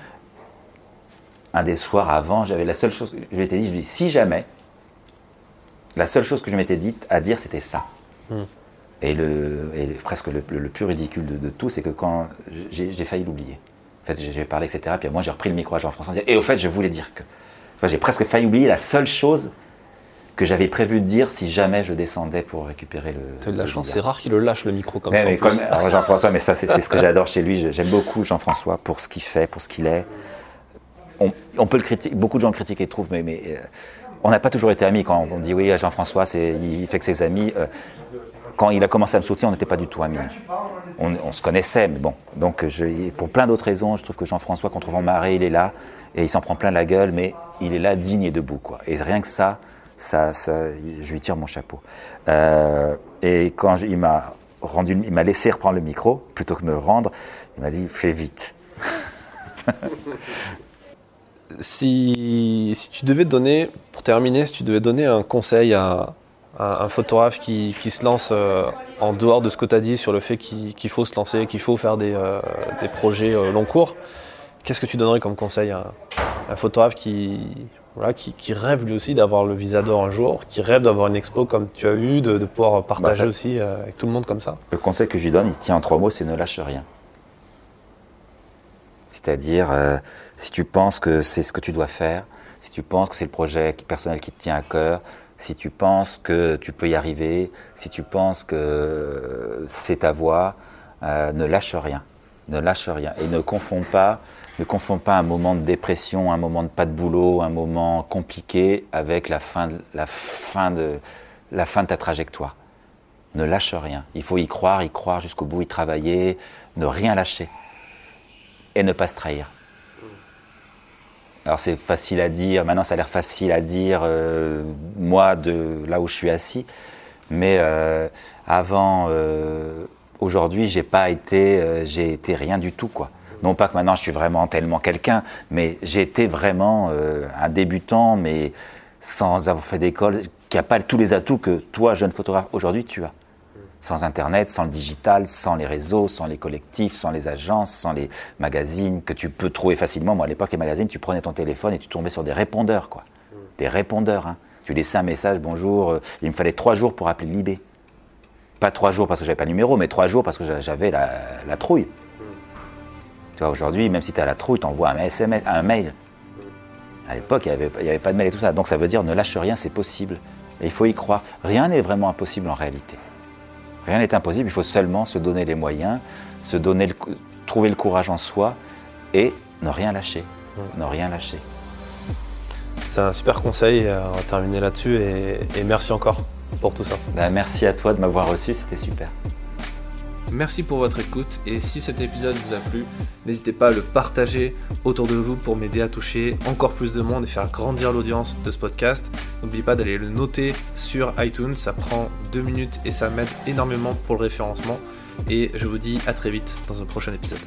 un des soirs avant, j'avais la seule chose que je m'étais dit Je lui dis Si jamais, la seule chose que je m'étais dit à dire, c'était ça. Et, le, presque le, plus ridicule de, tout, c'est que quand j'ai failli l'oublier. En fait, j'ai parlé, etc. Puis moi, j'ai repris le micro à Jean-François. Et au fait, je voulais dire que. j'ai presque failli oublier la seule chose que j'avais prévu de dire si jamais je descendais pour récupérer le. T'as de la chance, c'est rare qu'il le lâche le micro comme ça. Jean-François, mais ça, c'est ce que [LAUGHS] j'adore chez lui. J'aime beaucoup Jean-François pour ce qu'il fait, pour ce qu'il est. On, peut le critiquer, beaucoup de gens le critiquent et trouvent, mais, mais euh, on n'a pas toujours été amis. Quand on dit oui, Jean-François, il fait que ses amis. Euh, quand il a commencé à me soutenir, on n'était pas du tout amis. On, se connaissait, mais bon. Donc, pour plein d'autres raisons, je trouve que Jean-François, contre Van Marais, il est là et il s'en prend plein la gueule, mais il est là digne et debout, quoi. Et rien que ça, ça, je lui tire mon chapeau. Euh, et quand il m'a rendu, il m'a laissé reprendre le micro plutôt que me rendre, il m'a dit fais vite. [LAUGHS] si, tu devais donner, pour terminer, si tu devais donner un conseil à, un photographe qui, qui, se lance euh, en dehors de ce que tu as dit sur le fait qu'il faut se lancer, qu'il faut faire des, euh, des projets euh, long cours, qu'est-ce que tu donnerais comme conseil à un photographe qui, voilà, qui, qui, rêve lui aussi d'avoir le visa d'or un jour, qui rêve d'avoir une expo comme tu as eu, de, de pouvoir partager bah, aussi avec tout le monde comme ça? Le conseil que je lui donne, il tient en trois mots, c'est ne lâche rien. C'est-à-dire, euh, si tu penses que c'est ce que tu dois faire, si tu penses que c'est le projet personnel qui te tient à cœur, si tu penses que tu peux y arriver, si tu penses que c'est ta voie, euh, ne lâche rien. Ne lâche rien. Et ne confonds pas, un moment de dépression, un moment de pas de boulot, un moment compliqué avec la fin de, la fin de ta trajectoire. Ne lâche rien. Il faut y croire, y croire jusqu'au bout, y travailler, ne rien lâcher. Et ne pas se trahir. Alors c'est facile à dire, maintenant ça a l'air facile à dire, euh, moi, de là où je suis assis, mais euh, avant, euh, aujourd'hui, j'ai pas été, j'ai été rien du tout, quoi. Non pas que maintenant je suis vraiment tellement quelqu'un, mais j'ai été vraiment un débutant, mais sans avoir fait d'école, qui n'a pas tous les atouts que toi, jeune photographe, aujourd'hui tu as sans Internet, sans le digital, sans les réseaux, sans les collectifs, sans les agences, sans les magazines que tu peux trouver facilement. Moi, à l'époque, les magazines, tu prenais ton téléphone et tu tombais sur des répondeurs, quoi. Mm. Des répondeurs. Hein. Tu laissais un message, bonjour. Euh, il me fallait trois jours pour appeler Libé. Pas trois jours parce que j'avais pas de numéro, mais trois jours parce que j'avais la, trouille. Mm. Tu vois, aujourd'hui, même si tu as la trouille, tu envoies un, SMS, un mail. Mm. À l'époque, il n'y avait, avait, pas de mail et tout ça. Donc ça veut dire ne lâche rien, c'est possible. Et il faut y croire. Rien n'est vraiment impossible en réalité. Rien n'est impossible, il faut seulement se donner les moyens, se donner trouver le courage en soi et ne rien lâcher. Ne rien lâcher. C'est un super conseil, on va terminer là-dessus et, merci encore pour tout ça. Ben, merci à toi de m'avoir reçu, c'était super. Merci pour votre écoute et si cet épisode vous a plu, n'hésitez pas à le partager autour de vous pour m'aider à toucher encore plus de monde et faire grandir l'audience de ce podcast. N'oubliez pas d'aller le noter sur iTunes, ça prend deux minutes et ça m'aide énormément pour le référencement. Et je vous dis à très vite dans un prochain épisode.